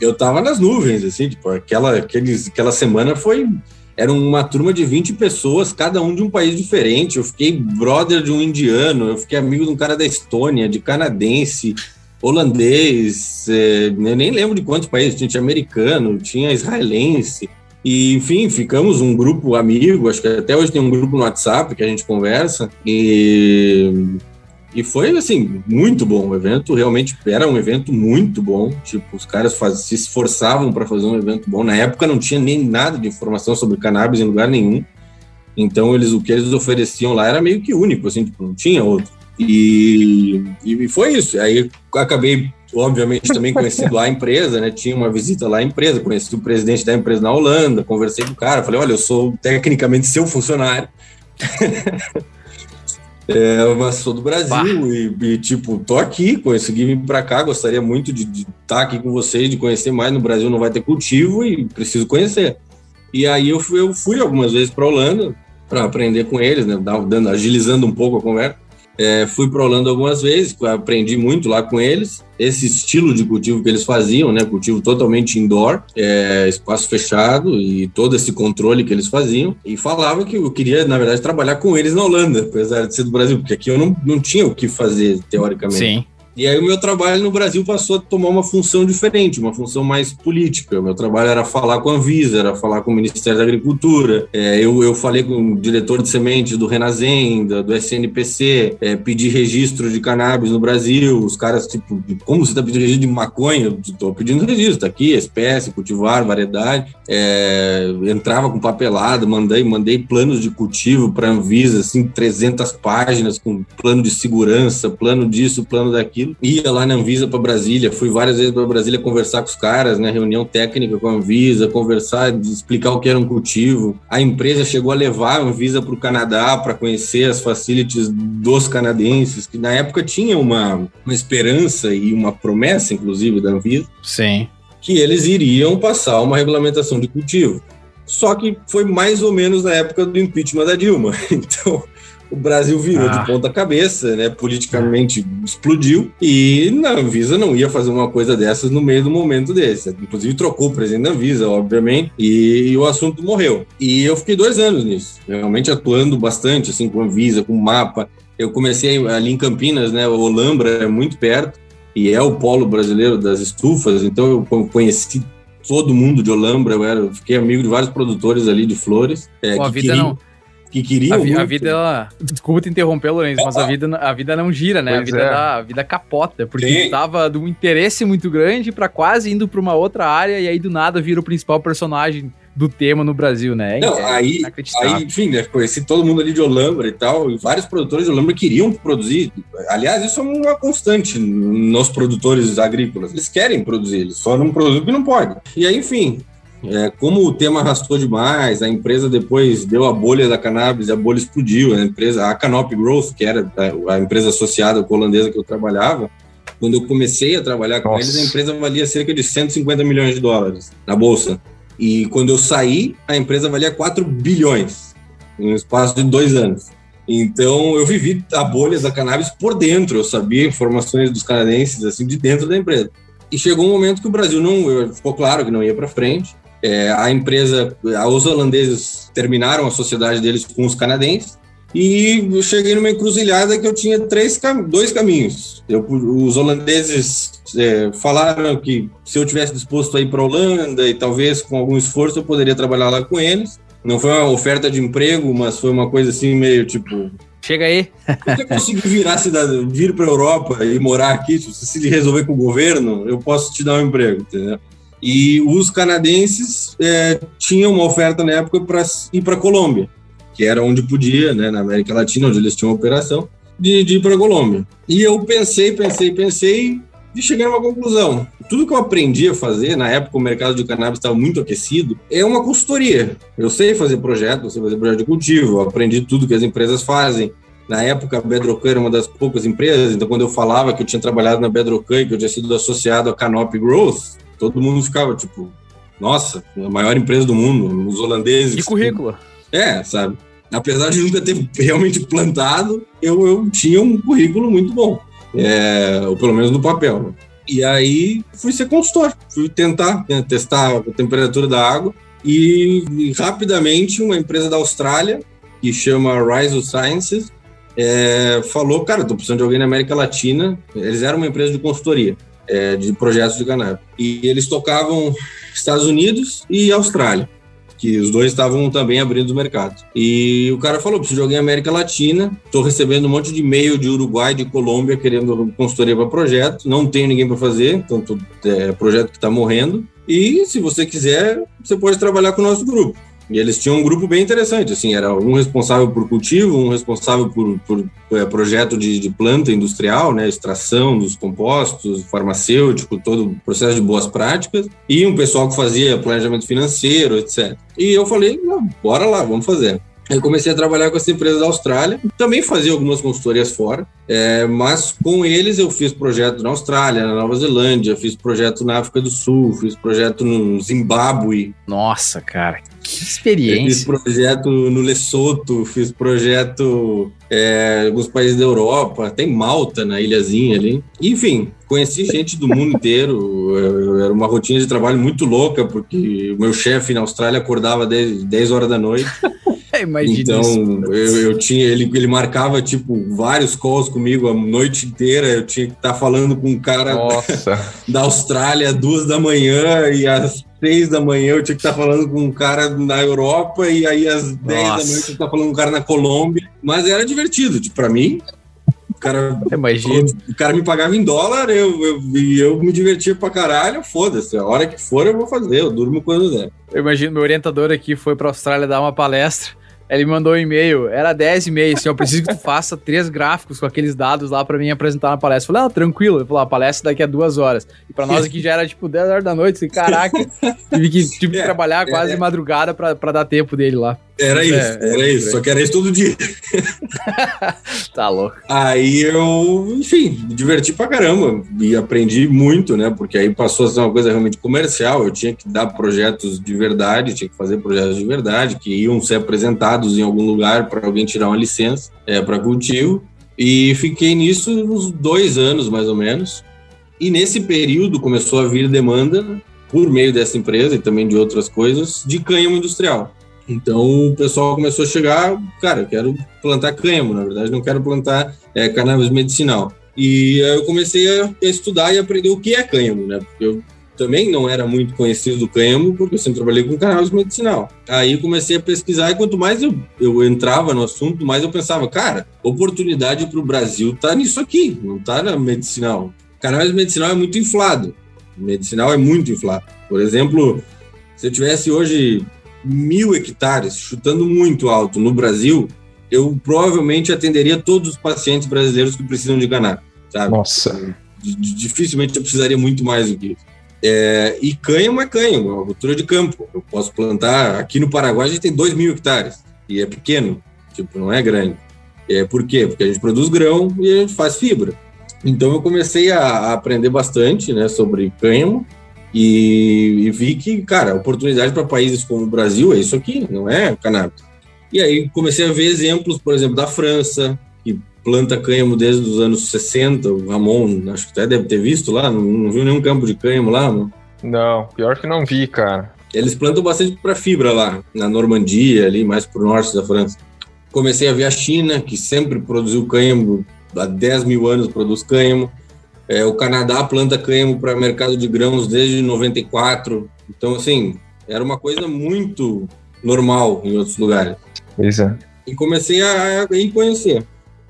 eu tava nas nuvens, assim, tipo, aquela, aqueles, aquela semana foi. Era uma turma de 20 pessoas, cada um de um país diferente. Eu fiquei brother de um indiano, eu fiquei amigo de um cara da Estônia, de canadense, holandês, é, eu nem lembro de quantos países, tinha, americano, tinha israelense, e enfim, ficamos um grupo amigo, acho que até hoje tem um grupo no WhatsApp que a gente conversa, e, e foi assim, muito bom o evento, realmente era um evento muito bom, tipo, os caras faz, se esforçavam para fazer um evento bom, na época não tinha nem nada de informação sobre cannabis em lugar nenhum, então eles o que eles ofereciam lá era meio que único, assim, tipo, não tinha outro. E, e foi isso. Aí acabei, obviamente, também conhecendo lá a empresa, né? Tinha uma visita lá à empresa, conheci o presidente da empresa na Holanda, conversei com o cara, falei, olha, eu sou tecnicamente seu funcionário. É, mas sou do Brasil e, e, tipo, tô aqui, consegui vir para cá, gostaria muito de estar tá aqui com vocês, de conhecer mais. No Brasil não vai ter cultivo e preciso conhecer. E aí eu fui, eu fui algumas vezes para Holanda para aprender com eles, né, dando, agilizando um pouco a conversa. É, fui para Holanda algumas vezes, aprendi muito lá com eles. Esse estilo de cultivo que eles faziam, né, cultivo totalmente indoor, é, espaço fechado e todo esse controle que eles faziam. E falava que eu queria, na verdade, trabalhar com eles na Holanda, apesar de ser do Brasil, porque aqui eu não, não tinha o que fazer, teoricamente. Sim. E aí o meu trabalho no Brasil passou a tomar uma função diferente, uma função mais política. O meu trabalho era falar com a Anvisa, era falar com o Ministério da Agricultura. É, eu, eu falei com o diretor de sementes do Renazenda, do SNPC, é, pedi registro de cannabis no Brasil. Os caras, tipo, como você está pedindo registro de maconha? Estou pedindo registro, tá aqui, espécie, cultivar, variedade. É, entrava com papelada, mandei, mandei planos de cultivo para a Anvisa, assim, 300 páginas com plano de segurança, plano disso, plano daquilo Ia lá na Anvisa para Brasília, fui várias vezes para Brasília conversar com os caras, né? Reunião técnica com a Anvisa, conversar, explicar o que era um cultivo. A empresa chegou a levar a Anvisa para o Canadá para conhecer as facilities dos canadenses, que na época tinha uma, uma esperança e uma promessa, inclusive, da Anvisa. Sim. Que eles iriam passar uma regulamentação de cultivo. Só que foi mais ou menos na época do impeachment da Dilma. Então, o Brasil virou ah. de ponta cabeça, né? Politicamente explodiu e na Anvisa não ia fazer uma coisa dessas no meio do momento desse. Inclusive trocou o presidente da Anvisa, obviamente, e, o assunto morreu. E eu fiquei dois anos nisso, realmente atuando bastante, assim, com a Anvisa, com o mapa. Eu comecei ali em Campinas, né? O Olambra é muito perto e é o polo brasileiro das estufas, então eu conheci todo mundo de Olambra, eu era, fiquei amigo de vários produtores ali de flores. É, Pô, a vida queriam... não que queriam. A, vi, a vida, ela, desculpa te interromper, Lourenço, mas a vida, a vida não gira, né? a vida, é. dá, a vida capota, porque estava de um interesse muito grande para quase indo para uma outra área e aí do nada vira o principal personagem do tema no Brasil, né? Não, é aí, aí, enfim, né, conheci todo mundo ali de Olambra e tal, e vários produtores de Olambra queriam produzir. Aliás, isso é uma constante nos produtores agrícolas. Eles querem produzir, eles só não produzem porque não podem. E aí, enfim, é, como o tema arrastou demais, a empresa depois deu a bolha da cannabis e a bolha explodiu. A empresa, a Canopy Growth, que era a, empresa associada com a holandesa que eu trabalhava, quando eu comecei a trabalhar com Nossa. eles, a empresa valia cerca de 150 milhões de dólares na bolsa. E quando eu saí, a empresa valia 4 bilhões, em um espaço de dois anos. Então, eu vivi a bolha da cannabis por dentro, eu sabia informações dos canadenses, assim, de dentro da empresa. E chegou um momento que o Brasil não, ficou claro que não ia para frente, é, a empresa, os holandeses terminaram a sociedade deles com os canadenses e eu cheguei numa encruzilhada que eu tinha três, dois caminhos. Eu, os holandeses é, falaram que se eu tivesse disposto a ir para a Holanda e talvez com algum esforço eu poderia trabalhar lá com eles. Não foi uma oferta de emprego, mas foi uma coisa assim meio tipo Chega aí. Se eu conseguir virar cidadão, vir para a Europa e morar aqui, se resolver com o governo, eu posso te dar um emprego, entendeu? E os canadenses é, tinham uma oferta na época para ir para a Colômbia, que era onde podia, né, na América Latina, onde eles tinham operação, de, de ir para a Colômbia. E eu pensei, pensei, pensei e cheguei a uma conclusão. Tudo que eu aprendi a fazer, na época o mercado de cannabis estava muito aquecido, é uma consultoria. Eu sei fazer projeto, eu sei fazer projeto de cultivo, aprendi tudo que as empresas fazem. Na época, a Bedrocan era uma das poucas empresas, então quando eu falava que eu tinha trabalhado na Bedrocan, que eu tinha sido associado à Canopy Growth, todo mundo ficava tipo, nossa, a maior empresa do mundo, os holandeses. Que currículo. É, sabe? Apesar de nunca ter realmente plantado, eu, eu tinha um currículo muito bom, é, ou pelo menos no papel. E aí fui ser consultor, fui tentar né, testar a temperatura da água e, e rapidamente uma empresa da Austrália que chama Rise Sciences é, falou, cara, tô precisando de alguém na América Latina. Eles eram uma empresa de consultoria é, de projetos de cannabis. E eles tocavam Estados Unidos e Austrália, que os dois estavam também abrindo o mercado. E o cara falou: preciso de alguém América Latina, estou recebendo um monte de e-mail de Uruguai, de Colômbia, querendo consultoria para projeto, não tenho ninguém para fazer, então é projeto que está morrendo. E se você quiser, você pode trabalhar com o nosso grupo. E eles tinham um grupo bem interessante, assim, era um responsável por cultivo, um responsável por, por é, projeto de, de, planta industrial, né, extração dos compostos, farmacêutico, todo o processo de boas práticas, e um pessoal que fazia planejamento financeiro, etc. E eu falei, bora lá, vamos fazer. Eu comecei a trabalhar com essa empresa da Austrália, também fazia algumas consultorias fora, é, mas com eles eu fiz projeto na Austrália, na Nova Zelândia, fiz projeto na África do Sul, fiz projeto no Zimbábue. Nossa, cara, que experiência. Eu fiz projeto no Lesoto, fiz projeto é, em alguns países da Europa, tem Malta na ilhazinha ali. Enfim, conheci gente do mundo inteiro. Era uma rotina de trabalho muito louca, porque o meu chefe na Austrália acordava 10, 10 horas da noite. Imagina então, eu, eu, tinha, ele, ele marcava, tipo, vários calls comigo a noite inteira. Eu tinha que estar tá falando com um cara da, da Austrália às duas da manhã e às seis da manhã eu tinha que estar falando com um cara na Europa e aí às dez da manhã eu tinha que estar falando com um cara na Colômbia. Mas era divertido, tipo, pra mim, o cara, Imagina. o cara me pagava em dólar eu, eu, eu me divertia pra caralho, foda-se. A hora que for eu vou fazer, eu durmo quando der. Eu imagino, meu orientador aqui foi pra Austrália dar uma palestra ele me mandou um e-mail, era 10 e meia, assim, eu preciso que tu faça três gráficos com aqueles dados lá pra mim apresentar na palestra. Eu falei, ah, tranquilo. Ele falou, a palestra daqui a duas horas. E pra nós aqui já era tipo 10 horas da noite, assim, caraca. tive que, tive que é, trabalhar quase é, madrugada pra, pra dar tempo dele lá. Era isso, é, era é, isso, só que era isso todo dia. tá louco. Aí eu, enfim, me diverti pra caramba e aprendi muito, né? Porque aí passou a ser uma coisa realmente comercial. Eu tinha que dar projetos de verdade, tinha que fazer projetos de verdade que iam ser apresentados em algum lugar para alguém tirar uma licença é, para cultivo. E fiquei nisso uns dois anos mais ou menos. E nesse período começou a vir demanda por meio dessa empresa e também de outras coisas de cânhamo industrial. Então o pessoal começou a chegar, cara, eu quero plantar cânhamo, na verdade, não quero plantar é, cannabis medicinal. E aí eu comecei a estudar e aprender o que é cânhamo, né? Porque eu também não era muito conhecido do cânhamo, porque eu sempre trabalhei com cannabis medicinal. Aí comecei a pesquisar e quanto mais eu, eu entrava no assunto, mais eu pensava, cara, oportunidade para o Brasil tá nisso aqui, não tá na medicinal. Cannabis medicinal é muito inflado. Medicinal é muito inflado. Por exemplo, se eu tivesse hoje mil hectares, chutando muito alto, no Brasil, eu provavelmente atenderia todos os pacientes brasileiros que precisam de cannabis, sabe? Nossa. Dificilmente eu precisaria muito mais do que isso. É, e cânhamo é cânhamo, é uma cultura de campo. Eu posso plantar, aqui no Paraguai a gente tem 2 mil hectares, e é pequeno, tipo, não é grande. É, por quê? Porque a gente produz grão e a gente faz fibra. Então eu comecei a, a aprender bastante né, sobre cânhamo, e, e vi que, cara, oportunidade para países como o Brasil é isso aqui, não é cannabis. E aí comecei a ver exemplos, por exemplo, da França, planta cânhamo desde os anos 60. O Ramon, acho que até deve ter visto lá, não, não viu nenhum campo de cânhamo lá, não? Não, pior que não vi, cara. Eles plantam bastante para fibra lá, na Normandia, ali mais pro norte da França. Comecei a ver a China, que sempre produziu cânhamo, há 10 mil anos produz cânhamo. É, o Canadá planta cânhamo para mercado de grãos desde 94. Então, assim, era uma coisa muito normal em outros lugares. Pois é. E comecei a, a conhecer.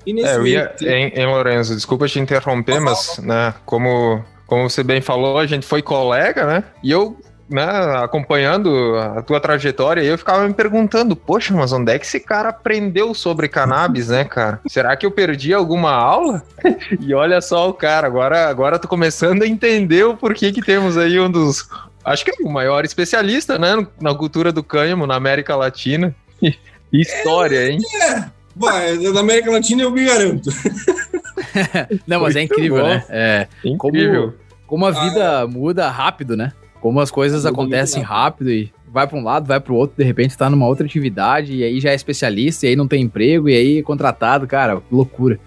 É, eu ia, em, em Lourenço, desculpa te interromper, mas, né, como, como você bem falou, a gente foi colega, né? E eu né, acompanhando a tua trajetória, eu ficava me perguntando, poxa, mas onde é que esse cara aprendeu sobre cannabis, né, cara? Será que eu perdi alguma aula? e olha só o cara, agora, agora tô começando a entender o porquê que temos aí um dos, acho que é o maior especialista, né, na cultura do cânhamo na América Latina. História, hein? É, vai, na América Latina eu me garanto. Não, mas é incrível, né? É, incrível. Como, como a vida ah, é. muda rápido, né? Como as coisas acontecem rápido e vai para um lado, vai para o outro, de repente tá numa outra atividade e aí já é especialista e aí não tem emprego e aí é contratado, cara, loucura.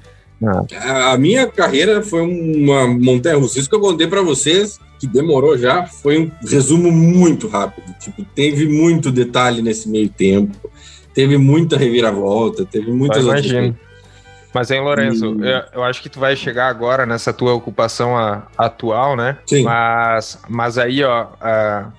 Ah. A minha carreira foi uma montanha russa. Isso que eu contei para vocês, que demorou já, foi um resumo muito rápido. Tipo, teve muito detalhe nesse meio tempo, teve muita reviravolta, teve muitas outras coisas. Mas, hein, Lorenzo, e... eu, eu, acho que tu vai chegar agora nessa tua ocupação a, atual, né? Sim. Mas, mas aí, ó,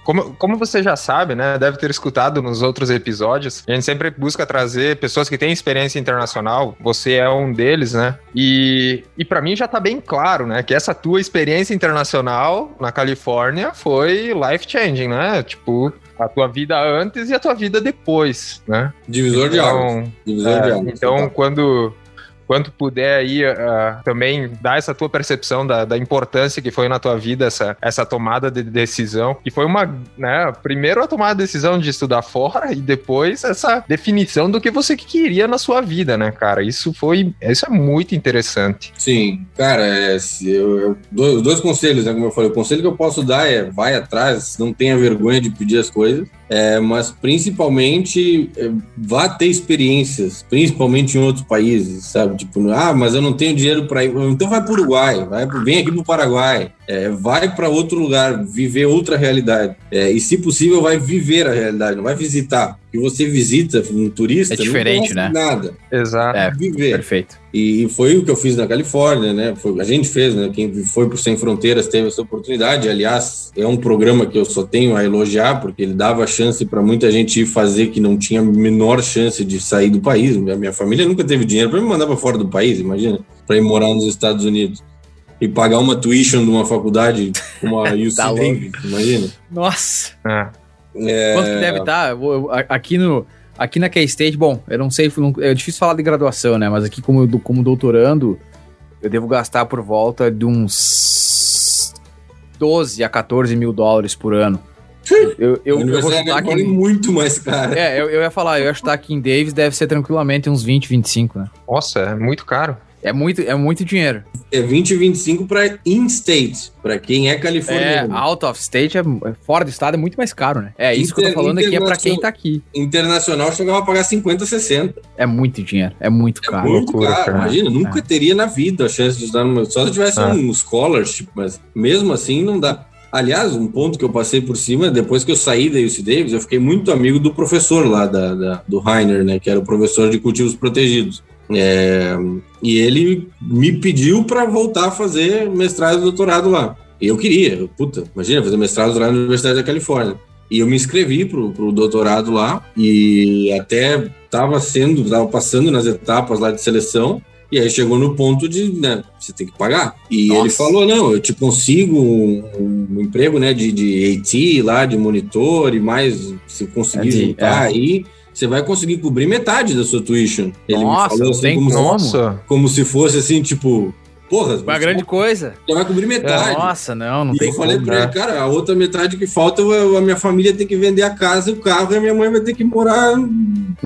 como, como você já sabe, né? Deve ter escutado nos outros episódios, a gente sempre busca trazer pessoas que têm experiência internacional. Você é um deles, né? E, e para mim já tá bem claro, né? Que essa tua experiência internacional na Califórnia foi life-changing, né? Tipo, a tua vida antes e a tua vida depois, né? Divisor então, de águas. Divisor é, de águas. Então, quando quanto puder aí uh, também dar essa tua percepção da, da, importância que foi na tua vida essa, essa tomada de decisão, que foi uma, né, primeiro a tomada de decisão de estudar fora e depois essa definição do que você queria na sua vida, né, cara? Isso foi, isso é muito interessante. Sim, cara, é, eu, eu, dois, dois conselhos, né, como eu falei, o conselho que eu posso dar é vai atrás, não tenha vergonha de pedir as coisas, é, mas principalmente é, vá ter experiências, principalmente em outros países, sabe? Tipo, ah, mas eu não tenho dinheiro para ir. Então vai para o Uruguai, vai, vem aqui para o Paraguai, é, vai para outro lugar, viver outra realidade. É, e, se possível, vai viver a realidade, não vai visitar. Que você visita um turista, é diferente, não né? nada. Exato. É, viver. Perfeito. E foi o que eu fiz na Califórnia, né? Foi, a gente fez, né? Quem foi por Sem Fronteiras teve essa oportunidade. Aliás, é um programa que eu só tenho a elogiar, porque ele dava chance para muita gente ir fazer que não tinha menor chance de sair do país. Minha, minha família nunca teve dinheiro para me mandar para fora do país, imagina, para ir morar nos Estados Unidos e pagar uma tuition de uma faculdade como a UC tá Davis, imagina. Nossa! É. É... Quanto que deve estar? Tá? Aqui no... Aqui na K-State, bom, eu não sei, é difícil falar de graduação, né? Mas aqui como, como doutorando, eu devo gastar por volta de uns 12 a 14 mil dólares por ano. Eu, eu, eu vou chutar que muito mais caro. É, eu, eu ia falar, eu ia chutar que em Davis deve ser tranquilamente uns 20, 25, né? Nossa, é muito caro. É muito, é muito dinheiro. É 20 e 25 para in-state, para quem é californiano. É, out of state, é, é, fora do estado, é muito mais caro, né? É isso Inter, que eu tô falando aqui, é para quem tá aqui. Internacional chegava a pagar 50, 60. É muito dinheiro, é muito é caro. muito loucura, caro, cara. imagina, nunca é. teria na vida a chance de estudar numa... Só se tivesse ah. um scholarship, mas mesmo assim não dá. Aliás, um ponto que eu passei por cima, depois que eu saí da UC Davis, eu fiquei muito amigo do professor lá, da, da do Rainer, né, que era o professor de cultivos protegidos. É, e ele me pediu para voltar a fazer mestrado e doutorado lá. E eu queria, puta, imagina fazer mestrado lá na Universidade da Califórnia. E eu me inscrevi pro, pro doutorado lá e até estava sendo, estava passando nas etapas lá de seleção. E aí chegou no ponto de, né, você tem que pagar. E Nossa. ele falou, não, eu te consigo um, um, emprego, né, de, de AT lá, de monitor e mais, se conseguir é de, juntar é. aí, você vai conseguir cobrir metade da sua tuition. Ele Nossa, me falou assim, como, Nossa. como se fosse assim, tipo, Porra, uma grande coisa. Já vai cobrir metade. É, nossa, não, não e tem eu falei pra ele, cara, a outra metade que falta, a minha família tem que vender a casa, o carro, e a minha mãe vai ter que morar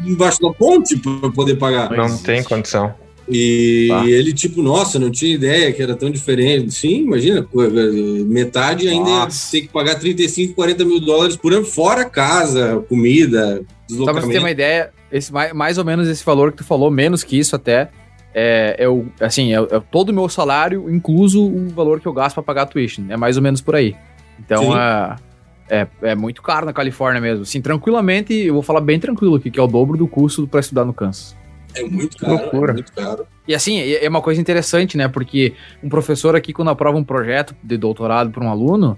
embaixo da ponte para poder pagar. Não tem condição. E tá. ele, tipo, nossa, não tinha ideia que era tão diferente. Sim, imagina, metade ainda tem que pagar 35, 40 mil dólares por ano, fora casa, comida, Só pra você ter uma ideia, esse, mais, mais ou menos esse valor que tu falou, menos que isso até, é, é o, assim, é, é todo o meu salário, incluso o valor que eu gasto para pagar a tuition. É mais ou menos por aí. Então, é, é, é, muito caro na Califórnia mesmo. Assim, tranquilamente, eu vou falar bem tranquilo aqui, que é o dobro do custo para estudar no Kansas. É muito caro, Loucura. é muito caro. E assim, é uma coisa interessante, né? Porque um professor aqui, quando aprova um projeto de doutorado para um aluno,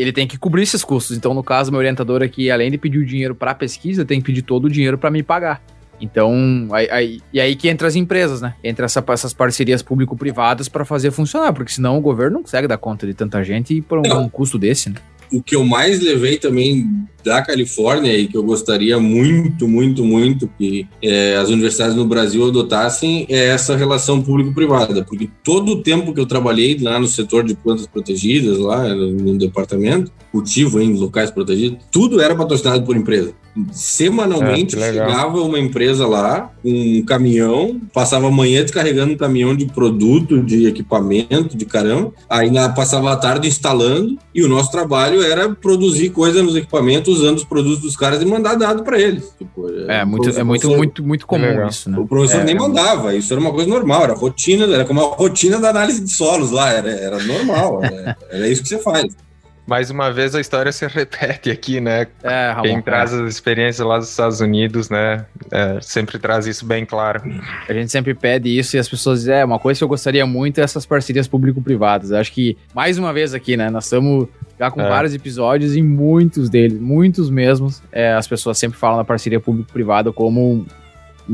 ele tem que cobrir esses custos. Então, no caso, meu orientador aqui, além de pedir o dinheiro para a pesquisa, tem que pedir todo o dinheiro para me pagar. Então, aí, aí, e aí que entra as empresas, né? Entra essa, essas parcerias público-privadas para fazer funcionar, porque senão o governo não consegue dar conta de tanta gente e por um, um custo desse, né? O que eu mais levei também da Califórnia e que eu gostaria muito, muito, muito que é, as universidades no Brasil adotassem é essa relação público-privada, porque todo o tempo que eu trabalhei lá no setor de plantas protegidas, lá no departamento, cultivo em locais protegidos, tudo era patrocinado por empresa. Semanalmente é, chegava uma empresa lá, um caminhão, passava a manhã descarregando um caminhão de produto, de equipamento, de caramba, aí passava a tarde instalando, e o nosso trabalho era produzir coisa nos equipamentos usando os produtos dos caras e mandar dado para eles. Tipo, é, é muito, é muito, muito, muito comum é isso, né? O professor é, nem mandava, isso era uma coisa normal, era rotina, era como a rotina da análise de solos lá, era, era normal, era, era isso que você faz mais uma vez a história se repete aqui, né? É, Ramon, Quem traz as experiências lá dos Estados Unidos, né? É, sempre traz isso bem claro. A gente sempre pede isso e as pessoas dizem, é, uma coisa que eu gostaria muito é essas parcerias público-privadas. Acho que, mais uma vez aqui, né? Nós estamos já com é. vários episódios e muitos deles, muitos mesmos, é, as pessoas sempre falam da parceria público-privada como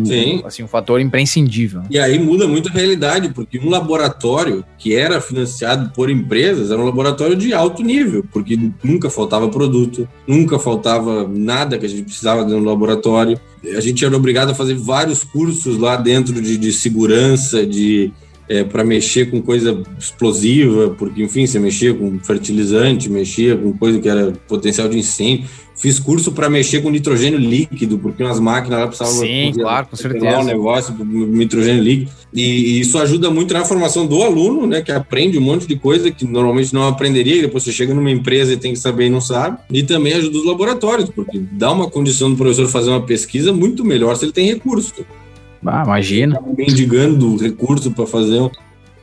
Sim. assim, um fator imprescindível. E aí muda muito a realidade, porque um laboratório que era financiado por empresas era um laboratório de alto nível, porque nunca faltava produto, nunca faltava nada que a gente precisava dentro do laboratório. A gente era obrigado a fazer vários cursos lá dentro de, de segurança, de é, para mexer com coisa explosiva, porque, enfim, você mexia com fertilizante, mexia com coisa que era potencial de incêndio. Fiz curso para mexer com nitrogênio líquido, porque umas máquinas lá precisavam Sim, claro, com certeza. um negócio nitrogênio líquido. E, e, isso ajuda muito na formação do aluno, né, que aprende um monte de coisa que normalmente não aprenderia, e depois você chega numa empresa e tem que saber e não sabe. E também ajuda os laboratórios, porque dá uma condição do professor fazer uma pesquisa muito melhor se ele tem recurso. Ah, imagina. Mendigando recurso para fazer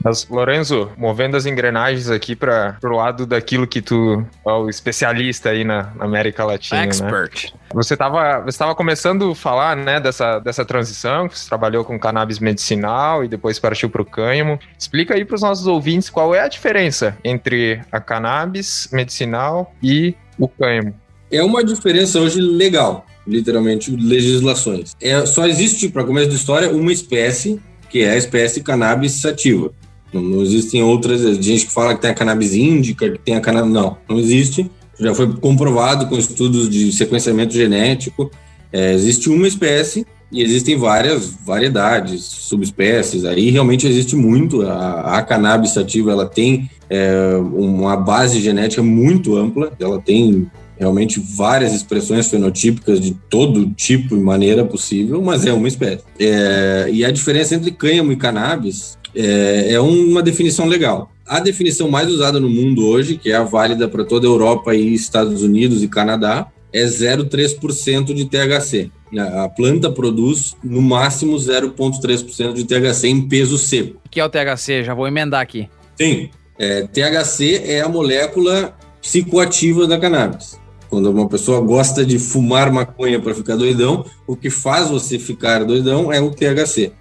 mas, Lorenzo, movendo as engrenagens aqui para o lado daquilo que tu é o especialista aí na, na América Latina, né? Expert. Né? Você estava você tava começando a falar, né, dessa, dessa transição, que você trabalhou com cannabis medicinal e depois partiu para o cânhamo. Explica aí para os nossos ouvintes qual é a diferença entre a cannabis medicinal e o cânhamo. É uma diferença hoje legal, literalmente, legislações. É, só existe, para começo da história, uma espécie, que é a espécie cannabis sativa. Não, não existem outras. Gente que fala que tem a cannabis índica, que tem a cannabis. Não, não existe. Já foi comprovado com estudos de sequenciamento genético. É, existe uma espécie e existem várias variedades, subespécies. Aí realmente existe muito. A, a cannabis sativa ela tem é, uma base genética muito ampla. Ela tem realmente várias expressões fenotípicas de todo tipo e maneira possível, mas é uma espécie. É, e a diferença entre cânhamo e cannabis é, é uma definição legal. A definição mais usada no mundo hoje, que é a válida para toda a Europa e Estados Unidos e Canadá, é 0,3% de THC. A planta produz no máximo 0,3% de THC em peso seco. O que é o THC? Já vou emendar aqui. Sim. É, THC é a molécula psicoativa da cannabis. Quando uma pessoa gosta de fumar maconha para ficar doidão, o que faz você ficar doidão é o THC.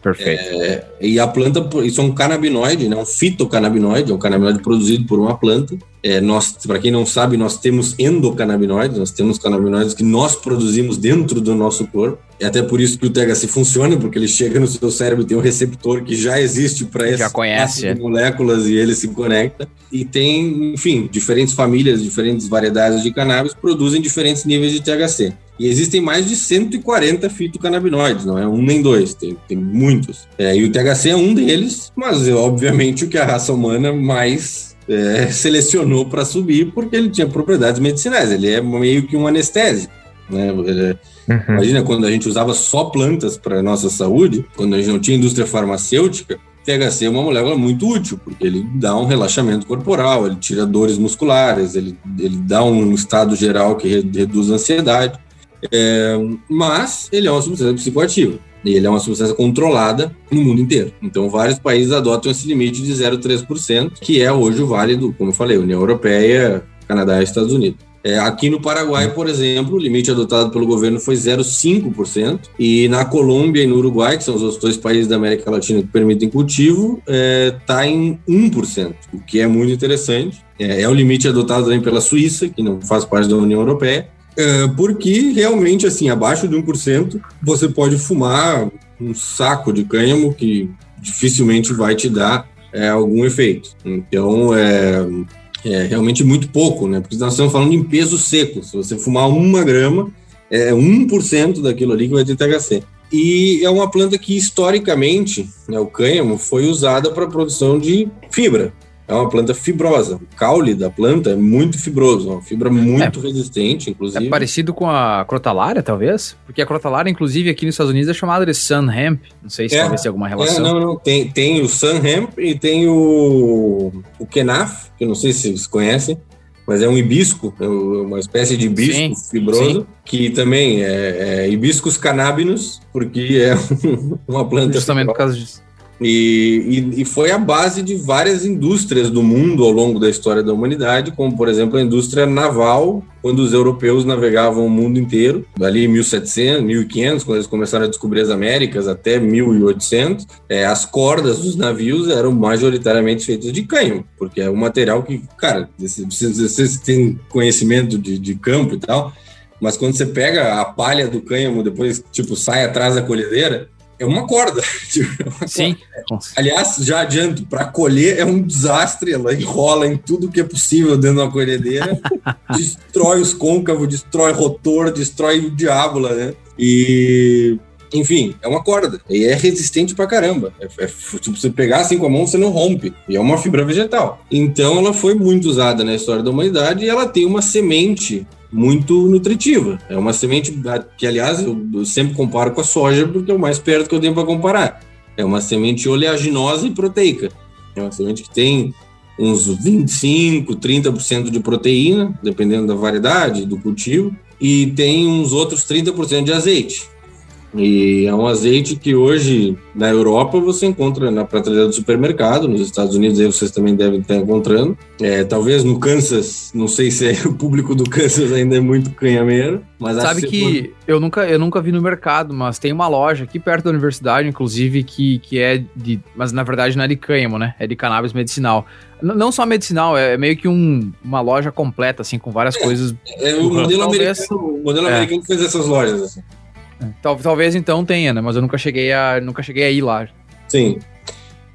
Perfeito. É, e a planta, isso é um canabinoide, né? um fitocannabinoide, é um canabinoide produzido por uma planta. É, nós, para quem não sabe, nós temos endocannabinoides, nós temos canabinoides que nós produzimos dentro do nosso corpo. É até por isso que o THC funciona, porque ele chega no seu cérebro, tem um receptor que já existe para essas conhece. moléculas e ele se conecta. E tem, enfim, diferentes famílias, diferentes variedades de cannabis produzem diferentes níveis de THC. E existem mais de 140 fitocannabinoides, não é um nem dois, tem, tem muitos. É, e o THC é um deles, mas é obviamente o que a raça humana mais é, selecionou para subir, porque ele tinha propriedades medicinais, ele é meio que um anestésico. Né? Uhum. Imagina quando a gente usava só plantas para nossa saúde, quando a gente não tinha indústria farmacêutica, THC é uma molécula muito útil, porque ele dá um relaxamento corporal, ele tira dores musculares, ele, ele dá um estado geral que reduz a ansiedade. É, mas ele é uma substância psicoativa. E ele é uma substância controlada no mundo inteiro. Então, vários países adotam esse limite de 0,3%, que é hoje o válido, como eu falei, União Europeia, Canadá e Estados Unidos. É, aqui no Paraguai, por exemplo, o limite adotado pelo governo foi 0,5%, e na Colômbia e no Uruguai, que são os outros dois países da América Latina que permitem cultivo, está é, tá em 1%, o que é muito interessante. É, é o limite adotado também pela Suíça, que não faz parte da União Europeia, porque realmente, assim, abaixo de 1%, você pode fumar um saco de cânhamo que dificilmente vai te dar é, algum efeito. Então, é, é realmente muito pouco, né? Porque nós estamos falando em peso seco. Se você fumar uma grama, é 1% daquilo ali que vai ter THC. E é uma planta que, historicamente, né, o cânhamo foi usada para produção de fibra é uma planta fibrosa. O caule da planta é muito fibroso, uma fibra muito é, resistente, inclusive. É parecido com a crotalária, talvez? Porque a crotalária, inclusive, aqui nos Estados Unidos é chamada de sun hemp. Não sei se é, talvez tenha alguma é, relação. É, não, não. Tem, tem o sun hemp e tem o, o kenaf, que eu não sei se vocês conhecem mas é um hibisco, é uma espécie de hibisco sim, fibroso, sim. que também é, é hibiscus cannabinus, porque é uma planta. Justamente fibrosa. por causa disso. E, e, e, foi a base de várias indústrias do mundo ao longo da história da humanidade, como, por exemplo, a indústria naval, quando os europeus navegavam o mundo inteiro, ali em 1700, 1500, quando eles começaram a descobrir as Américas, até 1800, é, as cordas dos navios eram majoritariamente feitas de cânhamo, porque é um material que, cara, vocês têm conhecimento de, de campo e tal, mas quando você pega a palha do cânhamo, depois, tipo, sai atrás da colhedeira, é uma corda. É Sim. Aliás, já adianto, para colher é um desastre, ela enrola em tudo que é possível dentro da colhedeira, destrói os côncavos, destrói rotor, destrói o diábola, né? E enfim, é uma corda e é resistente pra caramba. É, é, tipo, você pegar assim com a mão, você não rompe. E é uma fibra vegetal. Então ela foi muito usada na história da humanidade e ela tem uma semente muito nutritiva. É uma semente que, aliás, eu sempre comparo com a soja porque é o mais perto que eu tenho para comparar. É uma semente oleaginosa e proteica. É uma semente que tem uns 25, 30% de proteína, dependendo da variedade do cultivo, e tem uns outros 30% de azeite. E é um azeite que hoje na Europa você encontra na prateleira do supermercado, nos Estados Unidos aí vocês também devem estar encontrando. É, talvez no Kansas, não sei se é, o público do Kansas ainda é muito canhameiro, mas sabe que, que eu nunca eu nunca vi no mercado, mas tem uma loja aqui perto da universidade, inclusive que, que é de, mas na verdade não é de cânhamo, né? É de cannabis medicinal. Não só medicinal, é meio que um, uma loja completa assim com várias é, coisas. É, o modelo americano, o modelo é. americano fez essas lojas assim. Tal, talvez então tenha, né? Mas eu nunca cheguei a nunca cheguei a ir lá. Sim.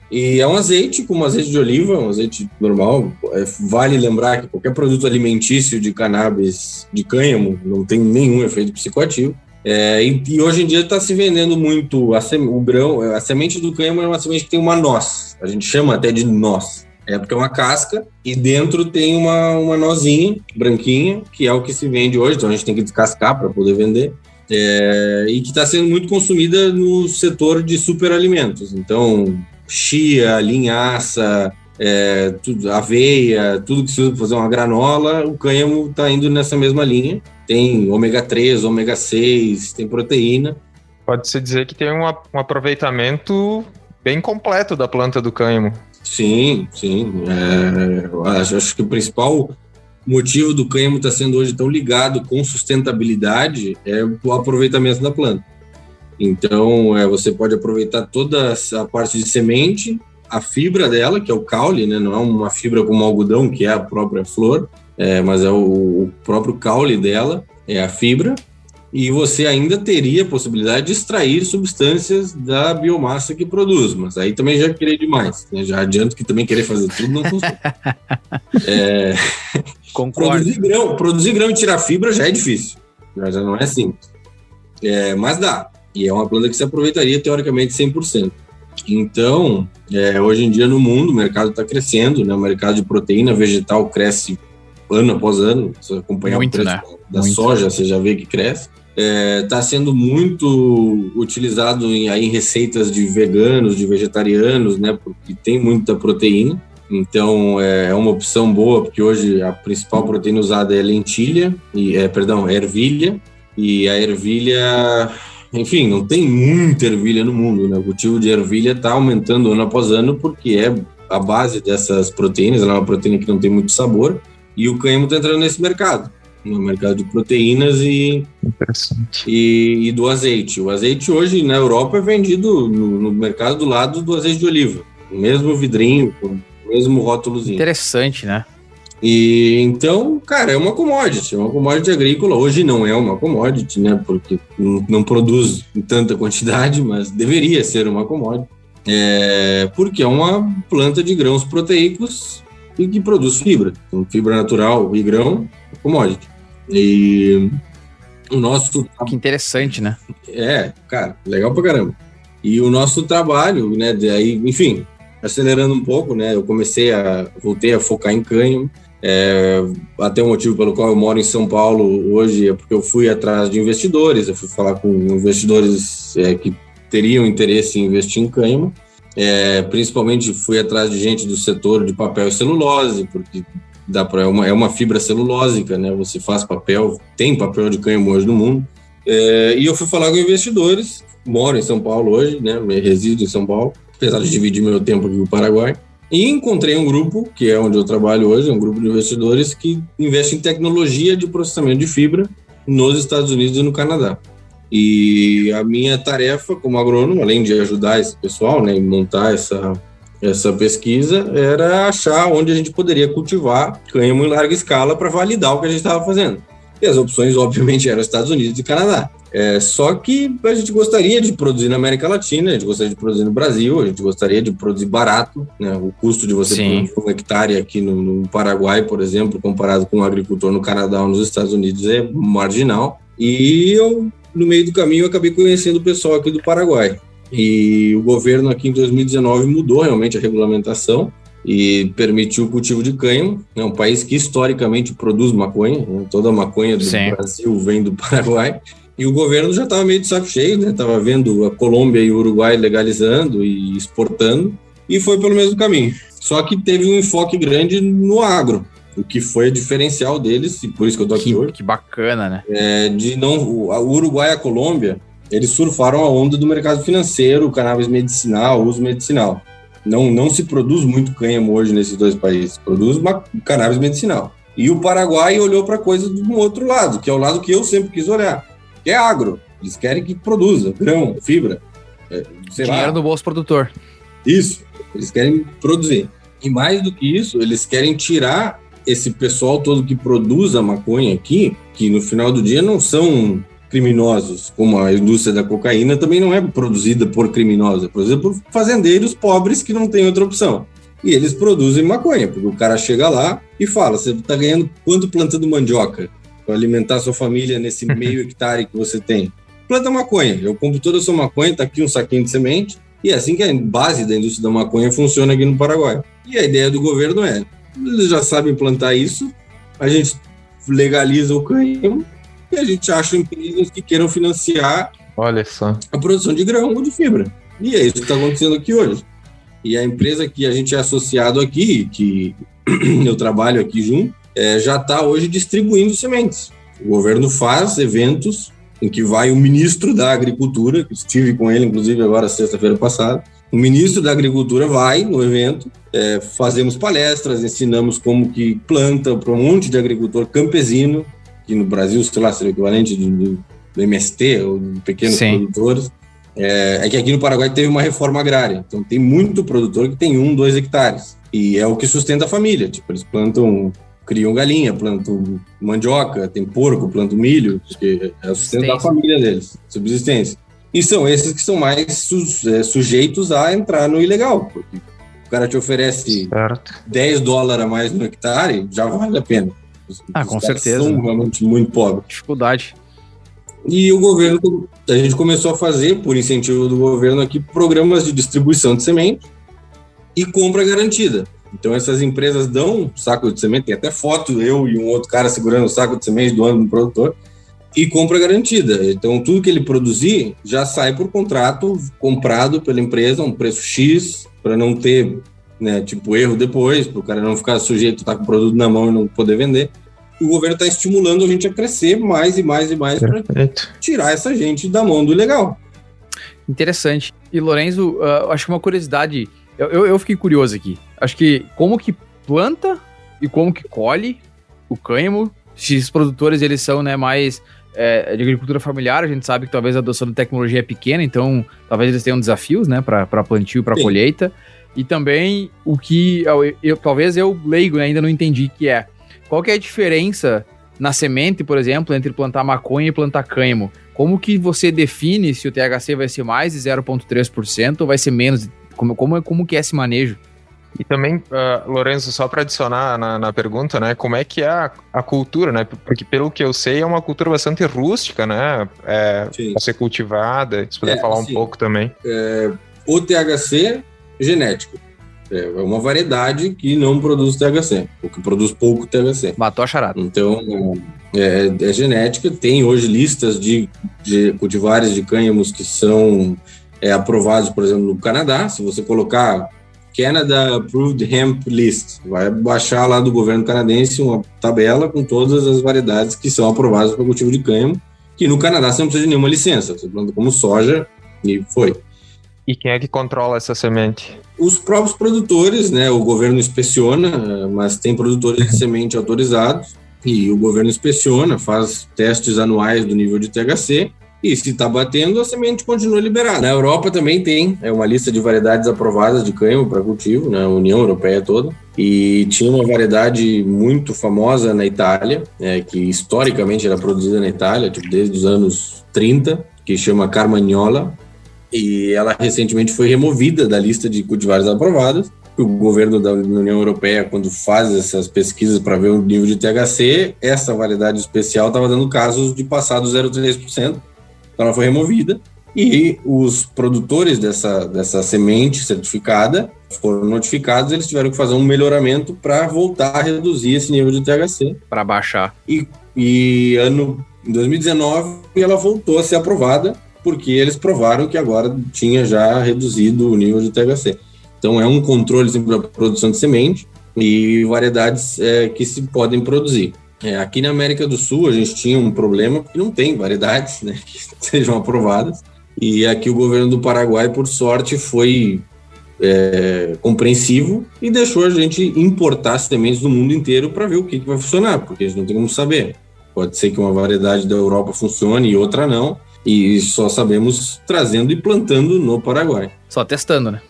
E é um azeite como azeite de oliva, um azeite normal. É, vale lembrar que qualquer produto alimentício de cannabis de cânhamo não tem nenhum efeito psicoativo. É, e, e, hoje em dia está se vendendo muito a sem, o grão, a semente do cânhamo é uma semente que tem uma noz. A gente chama até de noz. É porque é uma casca e dentro tem uma, uma nozinha branquinha, que é o que se vende hoje. Então a gente tem que descascar para poder vender é, e que está sendo muito consumida no setor de superalimentos. Então, chia, linhaça, é, tudo, aveia, tudo que se usa para fazer uma granola, o cânhamo está indo nessa mesma linha. Tem ômega 3, ômega 6, tem proteína. Pode-se dizer que tem um, um, aproveitamento bem completo da planta do cânhamo. Sim, sim. É, acho, acho que o principal o motivo do cânhamo estar tá sendo hoje tão ligado com sustentabilidade é o aproveitamento da planta. Então, é, você pode aproveitar toda a parte de semente, a fibra dela, que é o caule, né? não é uma fibra como algodão, que é a própria flor, é, mas é o, o próprio caule dela, é a fibra, e você ainda teria a possibilidade de extrair substâncias da biomassa que produz, mas aí também já querer demais. Né? Já adianto que também querer fazer tudo não funciona. é... Produzir grão, produzir grão e tirar fibra já é difícil, já não é simples. É, mas dá, e é uma planta que se aproveitaria teoricamente 100%. Então, é, hoje em dia no mundo o mercado está crescendo, né? o mercado de proteína vegetal cresce ano após ano, se acompanhar muito, o preço né? da muito. soja, você já vê que cresce está é, tá sendo muito utilizado em, aí, em receitas de veganos, de vegetarianos, né? Porque tem muita proteína. Então é, é uma opção boa, porque hoje a principal proteína usada é lentilha, e, é, perdão, é ervilha. E a ervilha, enfim, não tem muita ervilha no mundo, né? O cultivo de ervilha está aumentando ano após ano, porque é a base dessas proteínas, ela é uma proteína que não tem muito sabor, e o cânhamo está entrando nesse mercado no mercado de proteínas e, e, e, do azeite. O azeite hoje na Europa é vendido no, no, mercado do lado do azeite de oliva, o mesmo vidrinho, o mesmo rótulozinho. Interessante, né? E então, cara, é uma commodity, é uma commodity agrícola. Hoje não é uma commodity, né? Porque não, não produz em tanta quantidade, mas deveria ser uma commodity. É, porque é uma planta de grãos proteicos e que produz fibra. Então, fibra natural e grão, commodity. E o nosso. Que interessante, né? É, cara, legal pra caramba. E o nosso trabalho, né, daí, enfim, acelerando um pouco, né, eu comecei a, voltei a focar em cânhamo, é, até o motivo pelo qual eu moro em São Paulo hoje é porque eu fui atrás de investidores, eu fui falar com investidores é, que teriam interesse em investir em cânhamo, é, principalmente fui atrás de gente do setor de papel e celulose, porque dá para é uma, é uma fibra celulósica, né? Você faz papel, tem papel de cânhamo hoje no mundo. É, e eu fui falar com investidores, moro em São Paulo hoje, né? Resido em São Paulo, apesar de dividir meu tempo aqui no Paraguai. E encontrei um grupo, que é onde eu trabalho hoje, um grupo de investidores que investe em tecnologia de processamento de fibra nos Estados Unidos e no Canadá. E a minha tarefa como agrônomo, além de ajudar esse pessoal, né, e montar essa essa pesquisa era achar onde a gente poderia cultivar cânhamo em larga escala para validar o que a gente estava fazendo. E as opções, obviamente, eram Estados Unidos e Canadá. É, só que a gente gostaria de produzir na América Latina, a gente gostaria de produzir no Brasil, a gente gostaria de produzir barato, né? O custo de você Sim. produzir um hectare aqui no, no, Paraguai, por exemplo, comparado com um agricultor no Canadá ou nos Estados Unidos, é marginal. E eu, no meio do caminho, acabei conhecendo o pessoal aqui do Paraguai. E o governo aqui em 2019 mudou realmente a regulamentação e permitiu o cultivo de cânhamo. É um país que historicamente produz maconha, né? toda a maconha do Sim. Brasil vem do Paraguai. E o governo já estava meio de saco cheio, né? Estava vendo a Colômbia e o Uruguai legalizando e exportando, e foi pelo mesmo caminho. Só que teve um enfoque grande no agro, o que foi diferencial deles, e por isso que eu tô aqui que, hoje. Que bacana, né? É, de não, o, Uruguai e a Colômbia, eles surfaram a onda do mercado financeiro, cannabis medicinal, uso medicinal. Não, não se produz muito cânhamo hoje nesses dois países, produz uma, cannabis medicinal. E o Paraguai olhou para coisa do outro lado, que é o lado que eu sempre quis olhar que é agro. Eles querem que produza grão, fibra. É, Dinheiro lá. no bolso produtor. Isso. Eles querem produzir. E mais do que isso, eles querem tirar esse pessoal todo que produz a maconha aqui, que no final do dia não são criminosos, como a indústria da cocaína também não é produzida por criminosos, é produzida por fazendeiros pobres que não têm outra opção. E eles produzem maconha, porque o cara chega lá e fala: você está ganhando quanto plantando mandioca? para alimentar sua família nesse meio hectare que você tem. Planta maconha. Eu compro toda a sua maconha, tá aqui um saquinho de semente. E é assim que a base da indústria da maconha funciona aqui no Paraguai. E a ideia do governo é: eles já sabem plantar isso, a gente legaliza o cânhamo e a gente acha empresas que queiram financiar Olha só. a produção de grão ou de fibra. E é isso que está acontecendo aqui hoje. E a empresa que a gente é associado aqui, que eu trabalho aqui junto, é, já está hoje distribuindo sementes. O governo faz eventos em que vai o ministro da Agricultura, que estive com ele, inclusive, agora sexta-feira passada. O ministro da Agricultura vai no evento, é, fazemos palestras, ensinamos como que planta para um monte de agricultor campesino, que no Brasil, sei lá, seria o equivalente do, do, MST, ou de pequenos Sim. produtores. É, é, que aqui no Paraguai teve uma reforma agrária, então tem muito produtor que tem um, dois hectares. E é o que sustenta a família. Tipo, eles plantam criam galinha, plantam mandioca, tem porco, plantam milho, porque é o sustento da família deles, subsistência. E são esses que são mais su é, sujeitos a entrar no ilegal, porque o cara te oferece certo. 10 dólares a mais no hectare, já vale a pena. Os, ah, os com certeza. São realmente muito pobres. Dificuldade. E o governo, a gente começou a fazer, por incentivo do governo aqui, programas de distribuição de semente e compra garantida. Então essas empresas dão um saco de semente, tem até foto, eu e um outro cara segurando o saco de semente do ano do produtor, e compra garantida. Então tudo que ele produzir já sai por contrato comprado pela empresa, um preço X, para não ter né, tipo erro depois, para o cara não ficar sujeito a estar com o produto na mão e não poder vender. O governo está estimulando a gente a crescer mais e mais e mais para tirar essa gente da mão do ilegal. Interessante. E Lorenzo, uh, acho que uma curiosidade eu, eu, eu, fiquei curioso aqui. Acho que como que planta e como que colhe o cânhamo. Se os produtores eles são né, mais é, de agricultura familiar, a gente sabe que talvez a adoção de tecnologia é pequena, então talvez eles tenham desafios né, para plantio e para colheita. E também o que eu, eu, talvez eu leigo né, ainda não entendi que é qual que é a diferença na semente, por exemplo, entre plantar maconha e plantar cânhamo. Como que você define se o THC vai ser mais de 0,3% ou vai ser menos como, como, como que é esse manejo? E também, uh, Lorenzo, só para adicionar na, na, pergunta, né, como é que é a, a, cultura, né? Porque pelo que eu sei é uma cultura bastante rústica, né? É, para ser cultivada. Se puder é, falar assim, um pouco também. É, o THC genético. É uma variedade que não produz THC, ou que produz pouco THC. Matou a charada. Então, é, é genética. Tem hoje listas de, de cultivares de cânhamos que são é, aprovados, por exemplo, no Canadá. Se você colocar Canada Approved Hemp List, vai baixar lá do governo canadense uma tabela com todas as variedades que são aprovadas para cultivo de cânhamo, que no Canadá você não precisa de nenhuma licença, você planta como soja e foi. E quem é que controla essa semente? Os próprios produtores, né? O governo inspeciona, mas tem produtores de semente autorizados e o governo inspeciona, faz testes anuais do nível de THC E se está batendo, a semente continua liberada. Na Europa também tem é uma lista de variedades aprovadas de cânhamo para cultivo, na né, União Europeia toda. E tinha uma variedade muito famosa na Itália, é, que historicamente era produzida na Itália, tipo, desde os anos 30, que chama Carmagnola. E ela recentemente foi removida da lista de cultivares aprovados. O governo da União Europeia, quando faz essas pesquisas para ver o nível de THC, essa variedade especial estava dando casos de passar do 0,3%. Então ela foi removida e os produtores dessa, dessa semente certificada foram notificados, eles tiveram que fazer um melhoramento para voltar a reduzir esse nível de THC. Para baixar. E, e ano em 2019 ela voltou a ser aprovada, porque eles provaram que agora tinha já reduzido o nível de THC. Então é um controle sempre da produção de semente e variedades é, que se podem produzir. É, aqui na América do Sul a gente tinha um problema porque não tem variedades né, que sejam aprovadas. E aqui o governo do Paraguai, por sorte, foi é, compreensivo e deixou a gente importar sementes do mundo inteiro para ver o que, que vai funcionar, porque a gente não tem como saber. Pode ser que uma variedade da Europa funcione e outra não, e só sabemos trazendo e plantando no Paraguai. Só testando, né?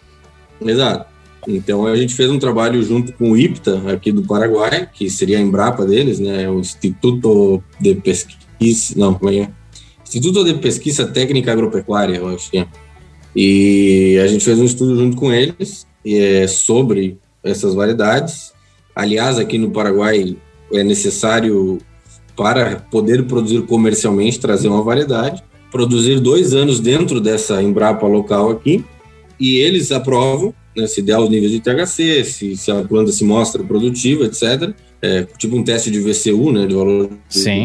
Exato. Então a gente fez um trabalho junto com o IPTA aqui do Paraguai, que seria a Embrapa deles, né, o Instituto de Pesquisa, não, como é? é? Instituto de Pesquisa Técnica Agropecuária, eu acho que é. E a gente fez um estudo junto com eles é, sobre essas variedades. Aliás, aqui no Paraguai é necessário para poder produzir comercialmente trazer uma variedade, produzir dois anos dentro dessa Embrapa local aqui, e eles aprovam né, se der os níveis de THC, se, se a planta se mostra produtiva, etc. É, tipo um teste de VCU, né, de valor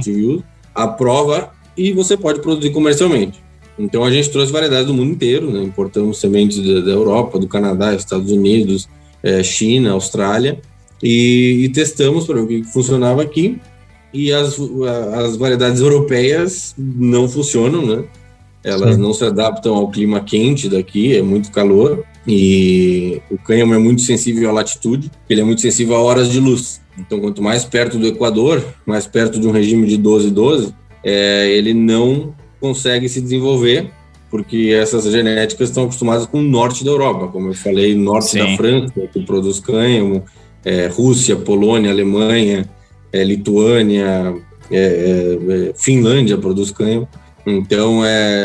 de uso, aprova e você pode produzir comercialmente. Então a gente trouxe variedades do mundo inteiro, né, importamos sementes da, da Europa, do Canadá, Estados Unidos, é, China, Austrália, e, e testamos para ver o que funcionava aqui. E as, as variedades europeias não funcionam, né? Elas Sim. não se adaptam ao clima quente daqui, é muito calor. E o cânhamo é muito sensível à latitude, ele é muito sensível a horas de luz. Então, quanto mais perto do Equador, mais perto de um regime de 12-12, é, ele não consegue se desenvolver, porque essas genéticas estão acostumadas com o norte da Europa, como eu falei, norte Sim. da França, que produz cânhamo, é, Rússia, Polônia, Alemanha, é, Lituânia, é, é, é, Finlândia produz cânhamo. Então,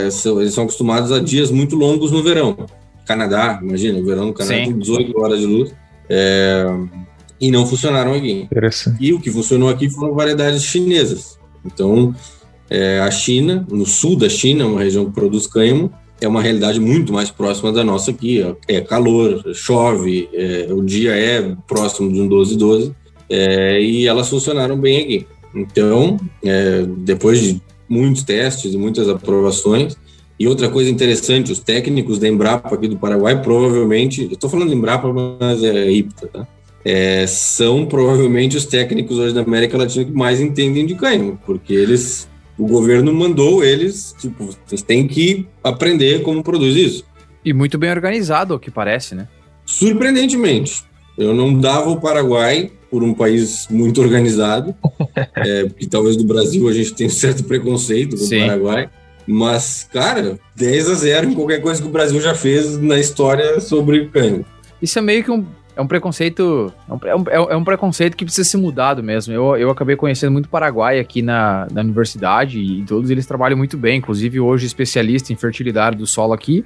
são, eles são acostumados a dias muito longos no verão. Canadá, imagina, o verão no Canadá tem 18 horas de luz. É, e não funcionaram aqui. E o que funcionou aqui foram variedades chinesas. Então, é, a China, no sul da China, uma região que produz cânhamo, é uma realidade muito mais próxima da nossa aqui. É calor, chove, é, o dia é próximo de um 12-12, é, e elas funcionaram bem aqui. Então, é, depois de muitos testes e muitas aprovações, e outra coisa interessante, os técnicos da Embrapa aqui do Paraguai, provavelmente, eu estou falando de Embrapa, mas é IPTA, tá? É, são provavelmente os técnicos hoje da América Latina que mais entendem de cânhamo, porque eles, o governo mandou eles, tipo, vocês têm que aprender como produz isso. E muito bem organizado, o que parece, né? Surpreendentemente. Eu não dava o Paraguai por um país muito organizado, é, porque talvez do Brasil a gente tenha um certo preconceito com Sim. o Paraguai. Mas, cara, 10 a 0 em qualquer coisa que o Brasil já fez na história sobre cânhamo. Isso é meio que um, é um preconceito. É, é um, é um, preconceito que precisa ser mudado mesmo. Eu, eu acabei conhecendo muito Paraguai aqui na, na universidade e todos eles trabalham muito bem. Inclusive, hoje, especialista em fertilidade do solo aqui,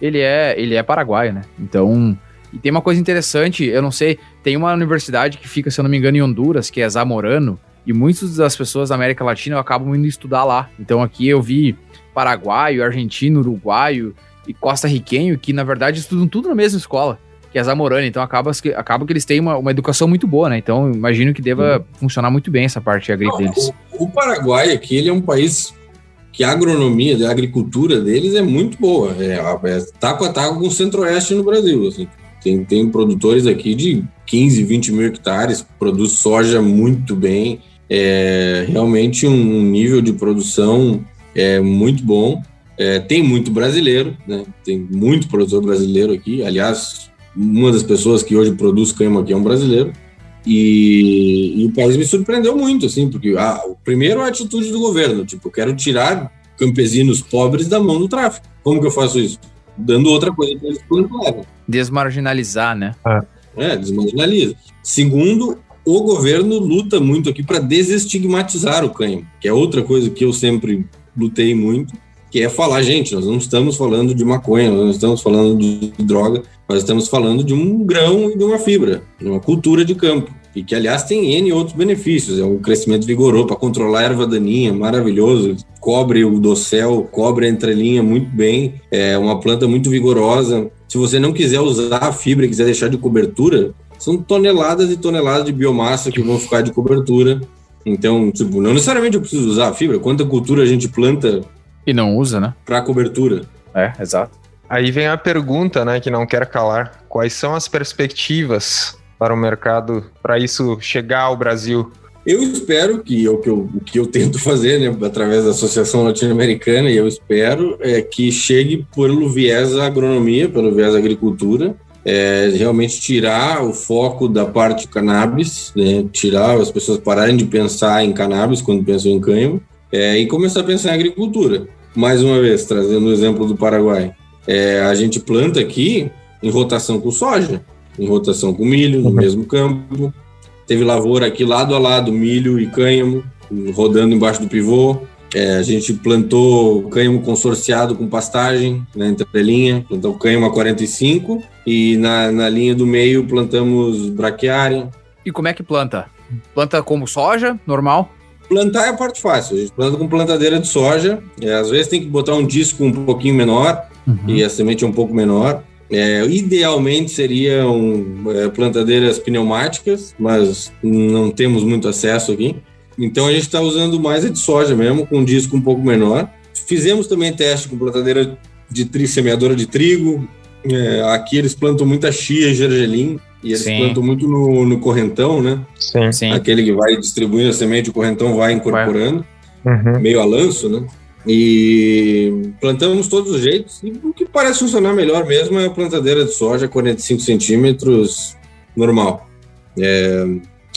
ele é, ele é paraguaio, né? Então. E tem uma coisa interessante, eu não sei, tem uma universidade que fica, se eu não me engano, em Honduras, que é Zamorano, e muitas das pessoas da América Latina acabam indo estudar lá. Então aqui eu vi paraguaio, argentino, uruguaio e costa-riquenho, que na verdade estudam tudo na mesma escola, que é a Zamorana. Então acaba, acaba que eles têm uma, uma educação muito boa, né? Então imagino que deva uhum. funcionar muito bem essa parte agrícola deles. O, o Paraguai aqui, ele é um país que a agronomia, a agricultura deles é muito boa. É, é taco a taco com o centro-oeste no Brasil, assim. Tem, tem produtores aqui de 15, 20 mil hectares, produz soja muito bem, é realmente um nível de produção é muito bom. É, tem muito brasileiro, né? Tem muito produtor brasileiro aqui. Aliás, uma das pessoas que hoje produz cânhamo aqui é um brasileiro. E, e, o país me surpreendeu muito, assim, porque a, o primeiro a atitude do governo, tipo, eu quero tirar campesinos pobres da mão do tráfico. Como que eu faço isso? Dando outra coisa para eles plantarem. Desmarginalizar, né? É, desmarginaliza. Segundo, o governo luta muito aqui para desestigmatizar o cânhamo, que é outra coisa que eu sempre lutei muito, que é falar, gente, nós não estamos falando de maconha, nós não estamos falando de droga, nós estamos falando de um grão e de uma fibra, de uma cultura de campo. E que, aliás, tem N outros benefícios. É um crescimento vigoroso para controlar a erva daninha, maravilhoso. Cobre o dossel, cobre a entrelinha muito bem. É uma planta muito vigorosa. Se você não quiser usar a fibra e quiser deixar de cobertura, são toneladas e toneladas de biomassa que vão ficar de cobertura. Então, tipo, não necessariamente eu preciso usar a fibra. Quanta cultura a gente planta E não usa, né? para cobertura? É, exato. Aí vem a pergunta, né, que não quer calar. Quais são as perspectivas para o mercado, para isso chegar ao Brasil? Eu espero que o que eu, o que eu tento fazer, né, através da Associação Latino-Americana, e eu espero é que chegue pelo viés da agronomia, pelo viés da agricultura, é, realmente tirar o foco da parte cannabis, né, tirar as pessoas pararem de pensar em cannabis quando pensam em cânhamo, é, e começar a pensar em agricultura. Mais uma vez, trazendo o exemplo do Paraguai. É, a gente planta aqui em rotação com soja, em rotação com milho, no mesmo campo. Teve lavoura aqui lado a lado, milho e cânhamo, rodando embaixo do pivô. É, a gente plantou cânhamo consorciado com pastagem na entrelinha, plantou cânhamo a 45 e na, na linha do meio plantamos braquiária. E como é que planta? Planta como soja, normal? Plantar é a parte fácil, a gente planta com plantadeira de soja, é, às vezes tem que botar um disco um pouquinho menor e a semente é um pouco menor. É, idealmente seriam é, plantadeiras pneumáticas, mas não temos muito acesso aqui. Então a gente está usando mais a de soja mesmo, com um disco um pouco menor. Fizemos também teste com plantadeira de tri, semeadora de trigo. É, aqui eles plantam muita chia e gergelim, e eles Sim. plantam muito no, no correntão, né? Sim. Sim. Aquele que vai distribuindo a semente, o correntão vai incorporando Uhum. meio a lanço, né? E plantamos todos os jeitos. E o que parece funcionar melhor mesmo é a plantadeira de soja 45 centímetros normal. É,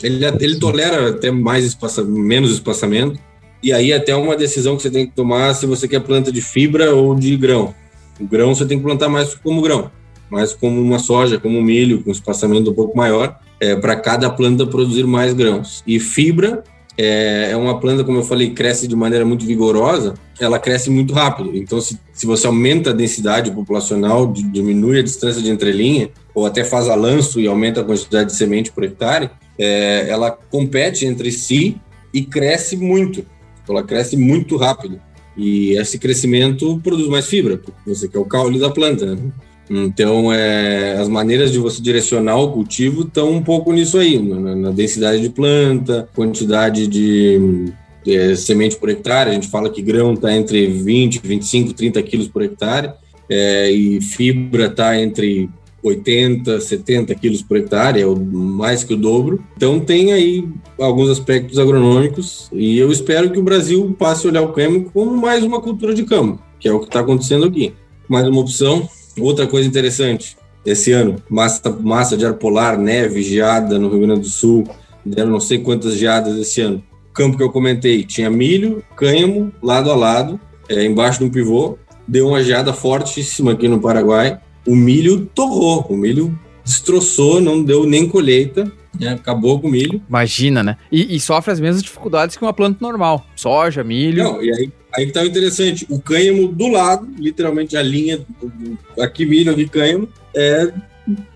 ele, ele tolera até mais espaça, menos espaçamento. E aí até uma decisão que você tem que tomar se você quer planta de fibra ou de grão. O grão você tem que plantar mais como grão, mais como uma soja, como um milho, com espaçamento um pouco maior, é, para cada planta produzir mais grãos. E fibra é, é uma planta, como eu falei, cresce de maneira muito vigorosa, ela cresce muito rápido. Então, se, se você aumenta a densidade populacional, di- diminui a distância de entrelinha, ou até faz a lanço e aumenta a quantidade de semente por hectare, é, ela compete entre si e cresce muito. Ela cresce muito rápido. E esse crescimento produz mais fibra, porque você quer o caule da planta. Né? Então, é, as maneiras de você direcionar o cultivo estão um pouco nisso aí, na, na densidade de planta, quantidade de, de semente por hectare. A gente fala que grão está entre 20, 25, 30 quilos por hectare, é, e fibra está entre 80, 70 quilos por hectare, é mais que o dobro. Então, tem aí alguns aspectos agronômicos, e eu espero que o Brasil passe a olhar o cânhamo como mais uma cultura de campo, que é o que está acontecendo aqui. Mais uma opção. Outra coisa interessante, esse ano, massa, massa de ar polar, neve, geada no Rio Grande do Sul, deram não sei quantas geadas esse ano. O campo que eu comentei tinha milho, cânhamo, lado a lado, é, embaixo de um pivô, deu uma geada fortíssima aqui no Paraguai. O milho torrou, o milho destroçou, não deu nem colheita, né, acabou com o milho. Imagina, né? E, e sofre as mesmas dificuldades que uma planta normal. Soja, milho. Não, e aí, aí que tá o interessante. O cânhamo do lado, literalmente a linha, do- do- aqui milho, aqui cânhamo, é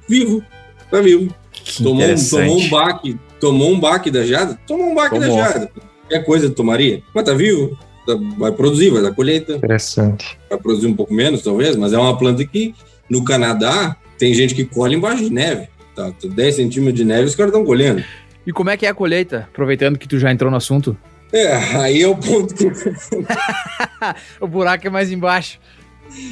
vivo. Tá vivo. Que Tomou, um- tomou um baque. Tomou um baque da geada? Tomou um baque Tomou. da geada. Qualquer coisa tomaria. Mas tá vivo. Tá- vai produzir, vai dar colheita. Interessante. Vai produzir um pouco menos, talvez, mas é uma planta que no Canadá tem gente que colhe embaixo de neve. Tá, 10 centímetros de neve os caras estão colhendo. E como é que é a colheita? Aproveitando que tu já entrou no assunto. É, aí é o ponto que O buraco é mais embaixo.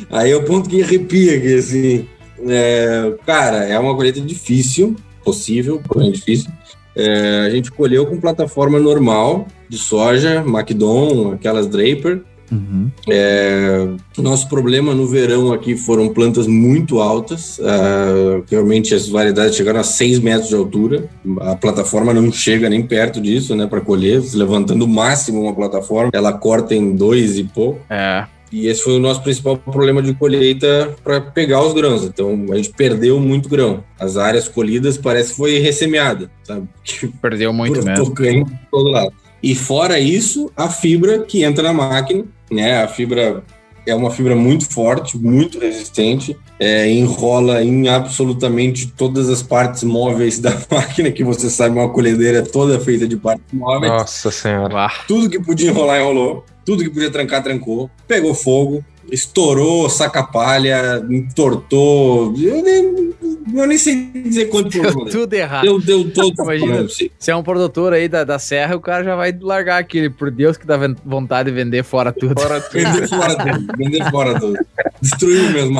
Aí é o ponto que arrepia aqui, assim. É, cara, é uma colheita difícil, possível, porém difícil. É, a gente colheu com plataforma normal, de soja, Macdon, aquelas Draper, Uhum. É, nosso problema no verão aqui foram plantas muito altas, uh, realmente as variedades chegaram a 6 metros de altura, a plataforma não chega nem perto disso, né, para colher, levantando o máximo uma plataforma, ela corta em dois e pouco. É. E esse foi o nosso principal problema de colheita para pegar os grãos. Então a gente perdeu muito grão. As áreas colhidas parece que foi ressemeada, sabe? Perdeu muito mesmo. todo lado. E fora isso, a fibra que entra na máquina, né? A fibra é uma fibra muito forte, muito resistente, é, enrola em absolutamente todas as partes móveis da máquina, que você sabe, uma colhedeira toda feita de partes móveis. Nossa Senhora. Tudo que podia enrolar, enrolou. Tudo que podia trancar, trancou. Pegou fogo, estourou saca-palha, entortou. Eu nem, eu nem sei dizer quanto Deu tudo errado. Deu, deu todo Imagina, se é um produtor aí da, da Serra, o cara já vai largar aquele, por Deus que dá vontade de vender fora tudo. Fora tudo. vender fora tudo. Vender fora tudo. Destruiu mesmo.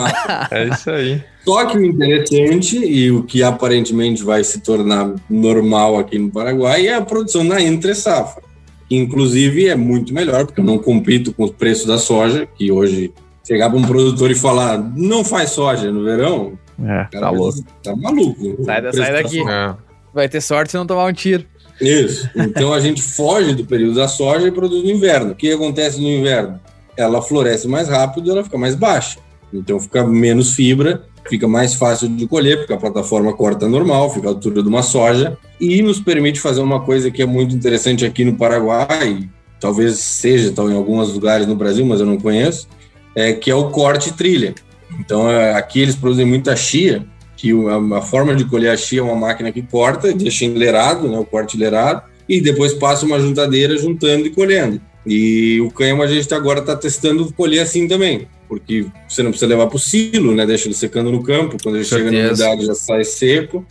É isso aí. Só que o interessante e o que aparentemente vai se tornar normal aqui no Paraguai é a produção na entre safra inclusive é muito melhor, porque eu não compito com os preços da soja, que hoje chegar para um produtor e falar, não faz soja no verão, é, tá louco. Tá maluco. Sai, sai daqui. É. Vai ter sorte se não tomar um tiro. Isso. Então a gente foge do período da soja e produz no inverno. O que acontece no inverno? Ela floresce mais rápido, ela fica mais baixa. Então fica menos fibra, fica mais fácil de colher, porque a plataforma corta normal, fica a altura de uma soja, e nos permite fazer uma coisa que é muito interessante aqui no Paraguai, talvez seja tal, em alguns lugares no Brasil, mas eu não conheço, é, que é o corte trilha. Então é, aqui eles produzem muita chia, que a, a, forma de colher a chia é uma máquina que corta, deixa enleirado, né, o corte enleirado, e depois passa uma juntadeira juntando e colhendo. E o cânhamo a gente agora está testando colher assim também porque você não precisa levar para o silo, né? Deixa ele secando no campo, quando ele chega na umidade já sai seco.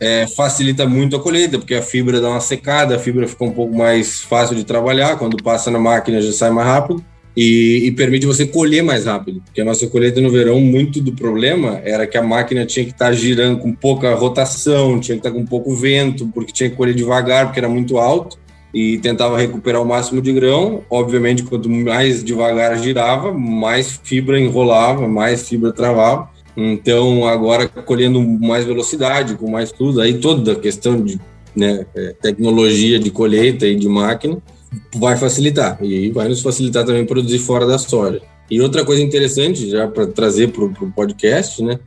É, facilita muito a colheita, porque a fibra dá uma secada, a fibra fica um pouco mais fácil de trabalhar, quando passa na máquina já sai mais rápido. E, e, permite você colher mais rápido, porque a nossa colheita no verão, muito do problema era que a máquina tinha que estar tá girando com pouca rotação, tinha que estar tá com pouco vento, porque tinha que colher devagar, porque era muito alto e tentava recuperar o máximo de grão. Obviamente, quanto mais devagar girava, mais fibra enrolava, mais fibra travava. Então, agora colhendo mais velocidade, com mais tudo, aí toda a questão de né, é, tecnologia de colheita e de máquina vai facilitar e vai nos facilitar também produzir fora da soja. E outra coisa interessante, já para trazer para o podcast, né,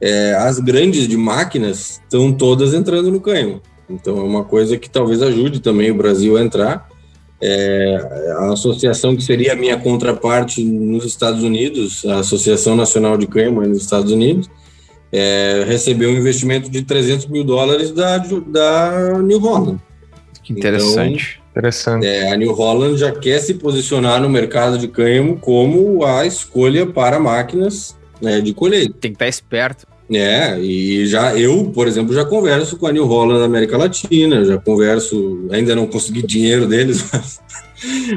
é, as grandes de máquinas estão todas entrando no canhão. Então é uma coisa que talvez ajude também o Brasil a entrar. É, a associação que seria a minha contraparte nos Estados Unidos, a Associação Nacional de Cânhamo nos Estados Unidos, é, recebeu um investimento de 300 mil dólares da, da New Holland. Que interessante. Então, interessante. É, a New Holland já quer se posicionar no mercado de cânhamo como a escolha para máquinas né, de colheita. Tem que estar esperto. É, e já eu, por exemplo, já converso com a New Holland na América Latina, já converso, ainda não consegui dinheiro deles, mas,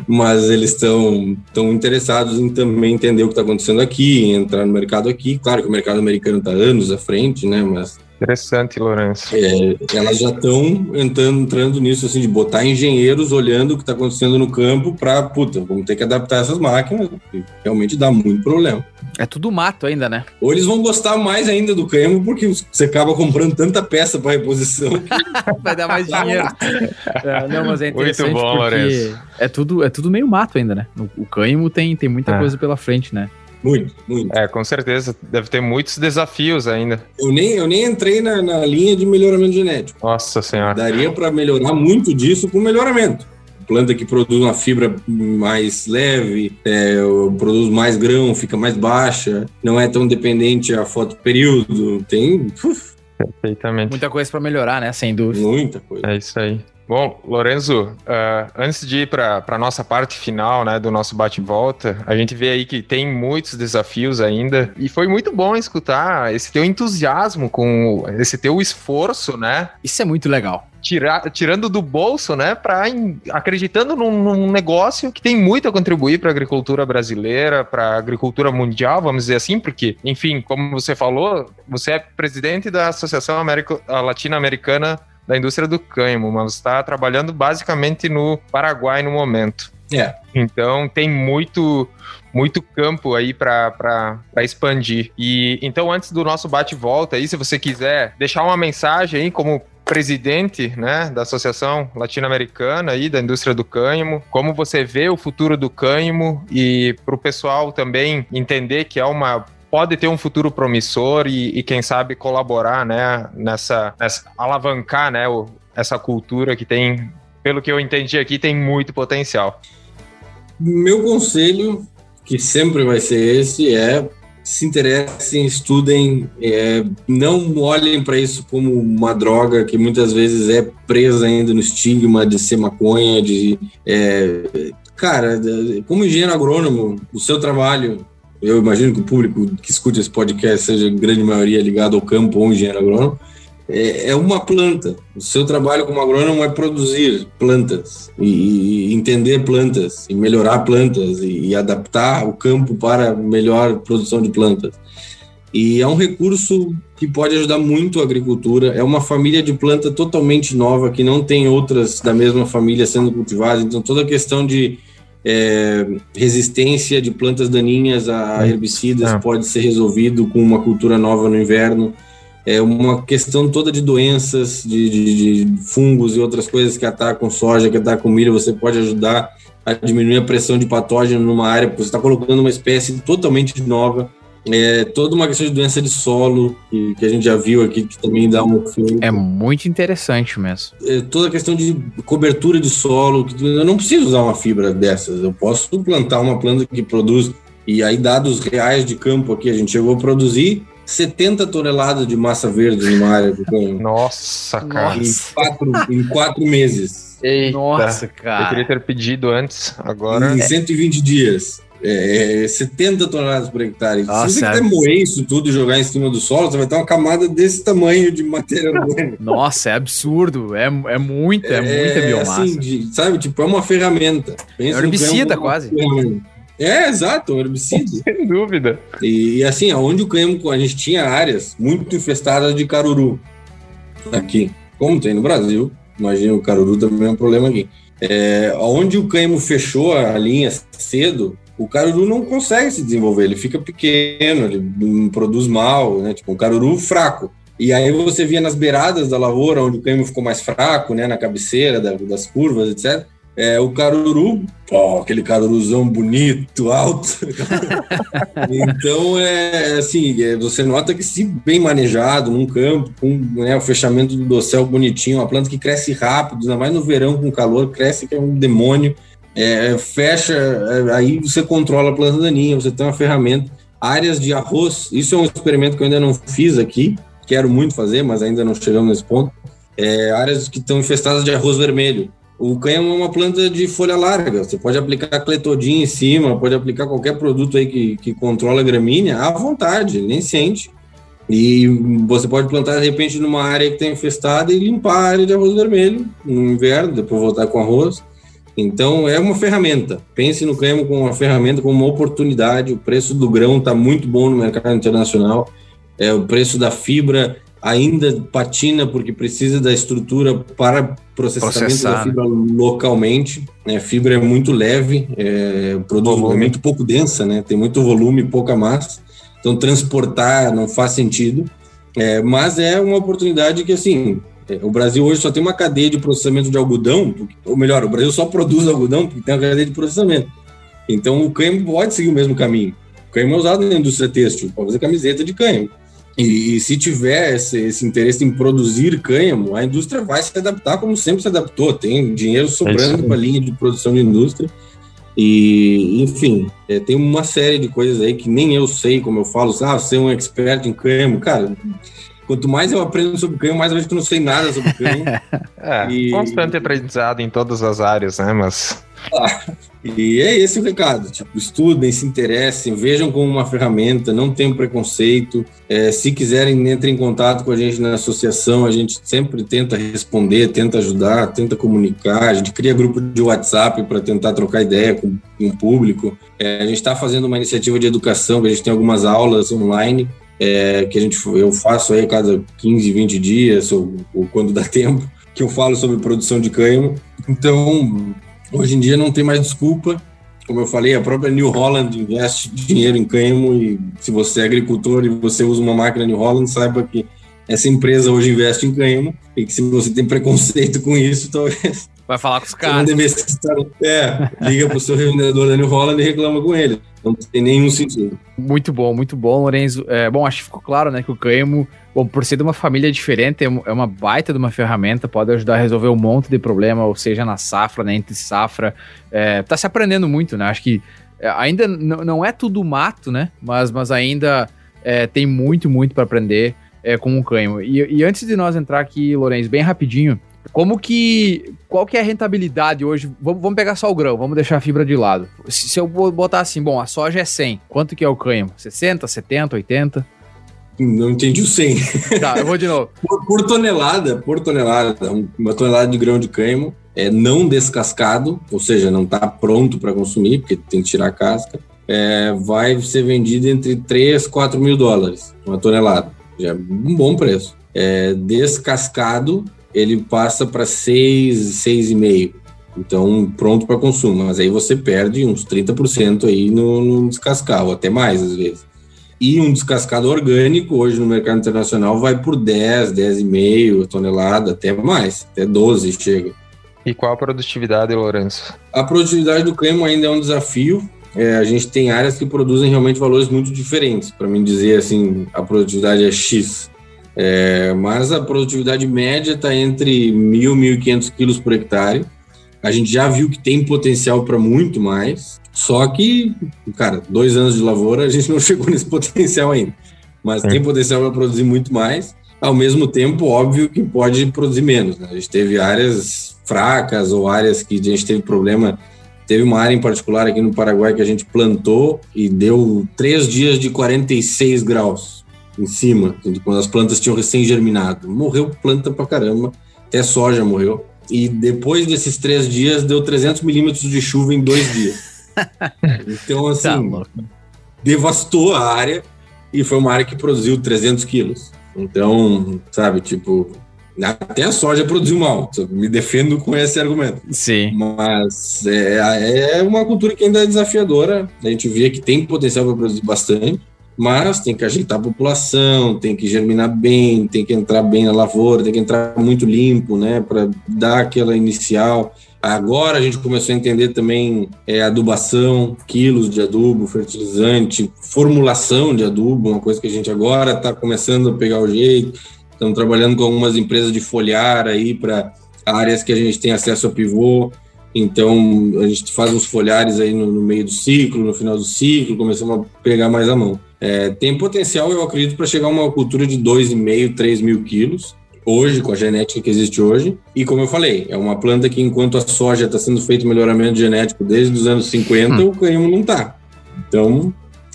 mas eles estão tão interessados em também entender o que está acontecendo aqui, entrar no mercado aqui. Claro que o mercado americano está anos à frente, né? Mas Interessante, Lourenço. É, elas já estão entrando, entrando nisso, assim, de botar engenheiros olhando o que está acontecendo no campo para, puta, vamos ter que adaptar essas máquinas, realmente dá muito problema. É tudo mato ainda, né? Ou eles vão gostar mais ainda do cânhamo, porque você acaba comprando tanta peça para reposição. Vai dar mais dinheiro. é, não, mas é interessante muito bom, porque Lourenço. é tudo, é tudo meio mato ainda, né? O cânhamo tem, tem muita é. coisa pela frente, né? Muito, muito. É, com certeza. Deve ter muitos desafios ainda. Eu nem, eu nem entrei na, na linha de melhoramento genético. Nossa Senhora. Daria para melhorar muito disso com melhoramento. Planta que produz uma fibra mais leve, é, produz mais grão, fica mais baixa, não é tão dependente a foto período. Tem. Uf, Perfeitamente. Muita coisa para melhorar, né? Sem dúvida. Muita coisa. É isso aí. Bom, Lorenzo, uh, antes de ir para a nossa parte final né, do nosso bate-volta, a gente vê aí que tem muitos desafios ainda e foi muito bom escutar esse teu entusiasmo com esse teu esforço, né? Isso é muito legal. Tirar, tirando do bolso, né, para acreditando num, num, negócio que tem muito a contribuir para a agricultura brasileira, para a agricultura mundial, vamos dizer assim, porque, enfim, como você falou, você é presidente da Associação América, Latino-Americana da indústria do cânhamo, mas está trabalhando basicamente no Paraguai no momento. É. Então tem muito muito campo aí para expandir. E então antes do nosso bate-volta aí, se você quiser deixar uma mensagem aí como presidente né, da Associação Latino-Americana aí da indústria do cânhamo, como você vê o futuro do cânhamo e para o pessoal também entender que é uma pode ter um futuro promissor e, e quem sabe colaborar né, nessa, nessa alavancar né, o, essa cultura que tem, pelo que eu entendi aqui, tem muito potencial. Meu conselho, que sempre vai ser esse, é se interessem, estudem, é, não olhem para isso como uma droga que muitas vezes é presa ainda no estigma de ser maconha, de é, cara, como engenheiro agrônomo, o seu trabalho, eu imagino que o público que escute esse podcast seja grande maioria ligado ao campo ou engenheiro agrônomo, é, é uma planta. O seu trabalho como agrônomo é produzir plantas e, e entender plantas e melhorar plantas e, e, adaptar o campo para melhor produção de plantas. E é um recurso que pode ajudar muito a agricultura. É uma família de planta totalmente nova que não tem outras da mesma família sendo cultivadas. Então toda a questão de é, resistência de plantas daninhas a herbicidas é. pode ser resolvido com uma cultura nova no inverno é uma questão toda de doenças, de, de, de, fungos e outras coisas que atacam soja, que atacam milho, você pode ajudar a diminuir a pressão de patógeno numa área, porque você está colocando uma espécie totalmente nova. É toda uma questão de doença de solo, que, que a gente já viu aqui, que também dá um filme. É muito interessante mesmo. É toda a questão de cobertura de solo, que eu não preciso usar uma fibra dessas, eu posso plantar uma planta que produz, e aí dados reais de campo aqui, a gente chegou a produzir 70 toneladas de massa verde numa área de ganho. Nossa, cara. Em quatro, em quatro meses. Eita, Nossa, cara. Eu queria ter pedido antes, agora. Em 120 dias. É, 70 é, toneladas por hectare. Nossa, Se você quiser moer isso tudo e jogar em cima do solo, você vai ter uma camada desse tamanho de matéria orgânica. Nossa, é absurdo. É, é muita, é, é muita biomassa. Assim, de, sabe, tipo, é uma ferramenta. Pensa é herbicida, quase. É, exato, um herbicida. Sem dúvida. E, e, assim, onde o cânhamo, a gente tinha áreas muito infestadas de caruru aqui, como tem no Brasil, imagina o caruru também é um problema aqui. É, onde o cânhamo fechou a linha cedo, o caruru não consegue se desenvolver, ele fica pequeno, ele produz mal, né? Tipo, um caruru fraco. E aí você via nas beiradas da lavoura, onde o cânhamo ficou mais fraco, né? Na cabeceira da, das curvas, etc é, o caruru, ó, aquele caruruzão bonito, alto. então, é assim, é, você nota que se bem manejado num campo, com né, o fechamento do dossel bonitinho, uma planta que cresce rápido, ainda mais no verão com calor, cresce que é um demônio. É, fecha, é, aí você controla a planta daninha, você tem uma ferramenta. Áreas de arroz, isso é um experimento que eu ainda não fiz aqui, quero muito fazer, mas ainda não chegamos nesse ponto. É, áreas que estão infestadas de arroz vermelho. O cânhamo é uma planta de folha larga. Você pode aplicar cletodin em cima, pode aplicar qualquer produto aí que, que controla a gramínea à vontade, nem sente. E você pode plantar de repente numa área que está infestada e limpar a área de arroz vermelho no inverno, depois voltar com arroz. Então é uma ferramenta. Pense no cânhamo como uma ferramenta, como uma oportunidade. O preço do grão está muito bom no mercado internacional. É, o preço da fibra ainda patina porque precisa da estrutura para processamento Processar, da fibra né? localmente. Né? Fibra é muito leve, é, produz volume. muito pouco densa, né? tem muito volume e pouca massa. Então transportar não faz sentido. É, mas é uma oportunidade que assim é, o Brasil hoje só tem uma cadeia de processamento de algodão, ou melhor, o Brasil só produz algodão porque tem uma cadeia de processamento. Então o cânhamo pode seguir o mesmo caminho. O cânhamo é usado na indústria têxtil, pode fazer camiseta de cânhamo. E, e, se tiver esse, esse, interesse em produzir cânhamo, a indústria vai se adaptar como sempre se adaptou. Tem dinheiro sobrando é para a linha de produção de indústria. E, enfim, é, tem uma série de coisas aí que nem eu sei, como eu falo, ah, ser um expert em cânhamo. Cara, quanto mais eu aprendo sobre cânhamo, mais eu vejo que eu não sei nada sobre cânhamo. é, e... constante aprendizado em todas as áreas, né? Mas e é esse o recado. Tipo, estudem, se interessem, vejam como uma ferramenta, não tenham preconceito. É, se quiserem, entrem em contato com a gente na associação. A gente sempre tenta responder, tenta ajudar, tenta comunicar. A gente cria grupo de WhatsApp para tentar trocar ideia com, com o público. É, a gente está fazendo uma iniciativa de educação, a gente tem algumas aulas online. É, que a gente, eu faço aí a cada 15, 20 dias, ou, ou quando dá tempo, que eu falo sobre produção de cânhamo. Então, Hoje em dia não tem mais desculpa. Como eu falei, a própria New Holland investe dinheiro em cânhamo e se você é agricultor e você usa uma máquina New Holland, saiba que essa empresa hoje investe em cânhamo e que se você tem preconceito com isso, talvez Vai falar com os caras. É, liga pro seu revendedor da New Holland e reclama com ele. Não tem nenhum sentido. Muito bom, muito bom, Lorenzo. É, bom, acho que ficou claro, né, que o cânhamo, bom, por ser de uma família diferente, é, é uma baita de uma ferramenta, pode ajudar a resolver um monte de problema, ou seja, na safra, né, entre safra. É, tá se aprendendo muito, né? Acho que é, ainda não é tudo mato, né? Mas, mas ainda é, tem muito, muito para aprender é, com o cânhamo. E, e antes de nós entrar aqui, Lourenço, bem rapidinho, como que. Qual que é a rentabilidade hoje? Vamos, vamos pegar só o grão, vamos deixar a fibra de lado. Se, se eu botar assim, bom, a soja é 100, quanto que é o cânhamo? 60, 70, 80? Não entendi o 100. Tá, eu vou de novo. por, por, tonelada, por tonelada, uma tonelada de grão de cânhamo é não descascado, ou seja, não está pronto para consumir, porque tem que tirar a casca, é, vai ser vendido entre 3 4 mil dólares, uma tonelada. Já é um bom preço. É, descascado, ele passa para 6, 6,5. Então, pronto para consumo. Mas aí você perde uns 30% aí no, no descascar, ou até mais às vezes. E um descascado orgânico, hoje no mercado internacional, vai por 10, 10,5 tonelada, até mais, até 12 chega. E qual a produtividade, Lourenço? A produtividade do cremo ainda é um desafio. É, a gente tem áreas que produzem realmente valores muito diferentes. Para mim dizer assim, a produtividade é X. É, mas a produtividade média está entre 1.000 e 1.500 quilos por hectare. A gente já viu que tem potencial para muito mais, só que, cara, dois anos de lavoura, a gente não chegou nesse potencial ainda. Mas tem potencial para produzir muito mais. Ao mesmo tempo, óbvio que pode produzir menos. Né? A gente teve áreas fracas ou áreas que a gente teve problema. Teve uma área em particular aqui no Paraguai que a gente plantou e deu três dias de 46 graus em cima, quando as plantas tinham recém-germinado. Morreu planta pra caramba, até soja morreu. E depois desses três dias, deu 300 milímetros de chuva em dois dias. então, assim, tá devastou a área e foi uma área que produziu 300 quilos. Então, sabe, tipo, até a soja produziu mal. Me defendo com esse argumento. Sim. Mas é, é uma cultura que ainda é desafiadora. A gente vê que tem potencial para produzir bastante mas tem que ajeitar a população, tem que germinar bem, tem que entrar bem na lavoura, tem que entrar muito limpo, né, para dar aquela inicial. Agora a gente começou a entender também é, adubação, quilos de adubo, fertilizante, formulação de adubo, uma coisa que a gente agora está começando a pegar o jeito. Estamos trabalhando com algumas empresas de folhar aí para áreas que a gente tem acesso a pivô. Então a gente faz uns folhares aí no, no meio do ciclo, no final do ciclo, começamos a pegar mais a mão. É, tem potencial, eu acredito, para chegar a uma cultura de 2,5, 3 mil quilos, hoje, com a genética que existe hoje. E como eu falei, é uma planta que, enquanto a soja está sendo feito melhoramento genético desde os anos 50, hum. o cânhamo não está. Então.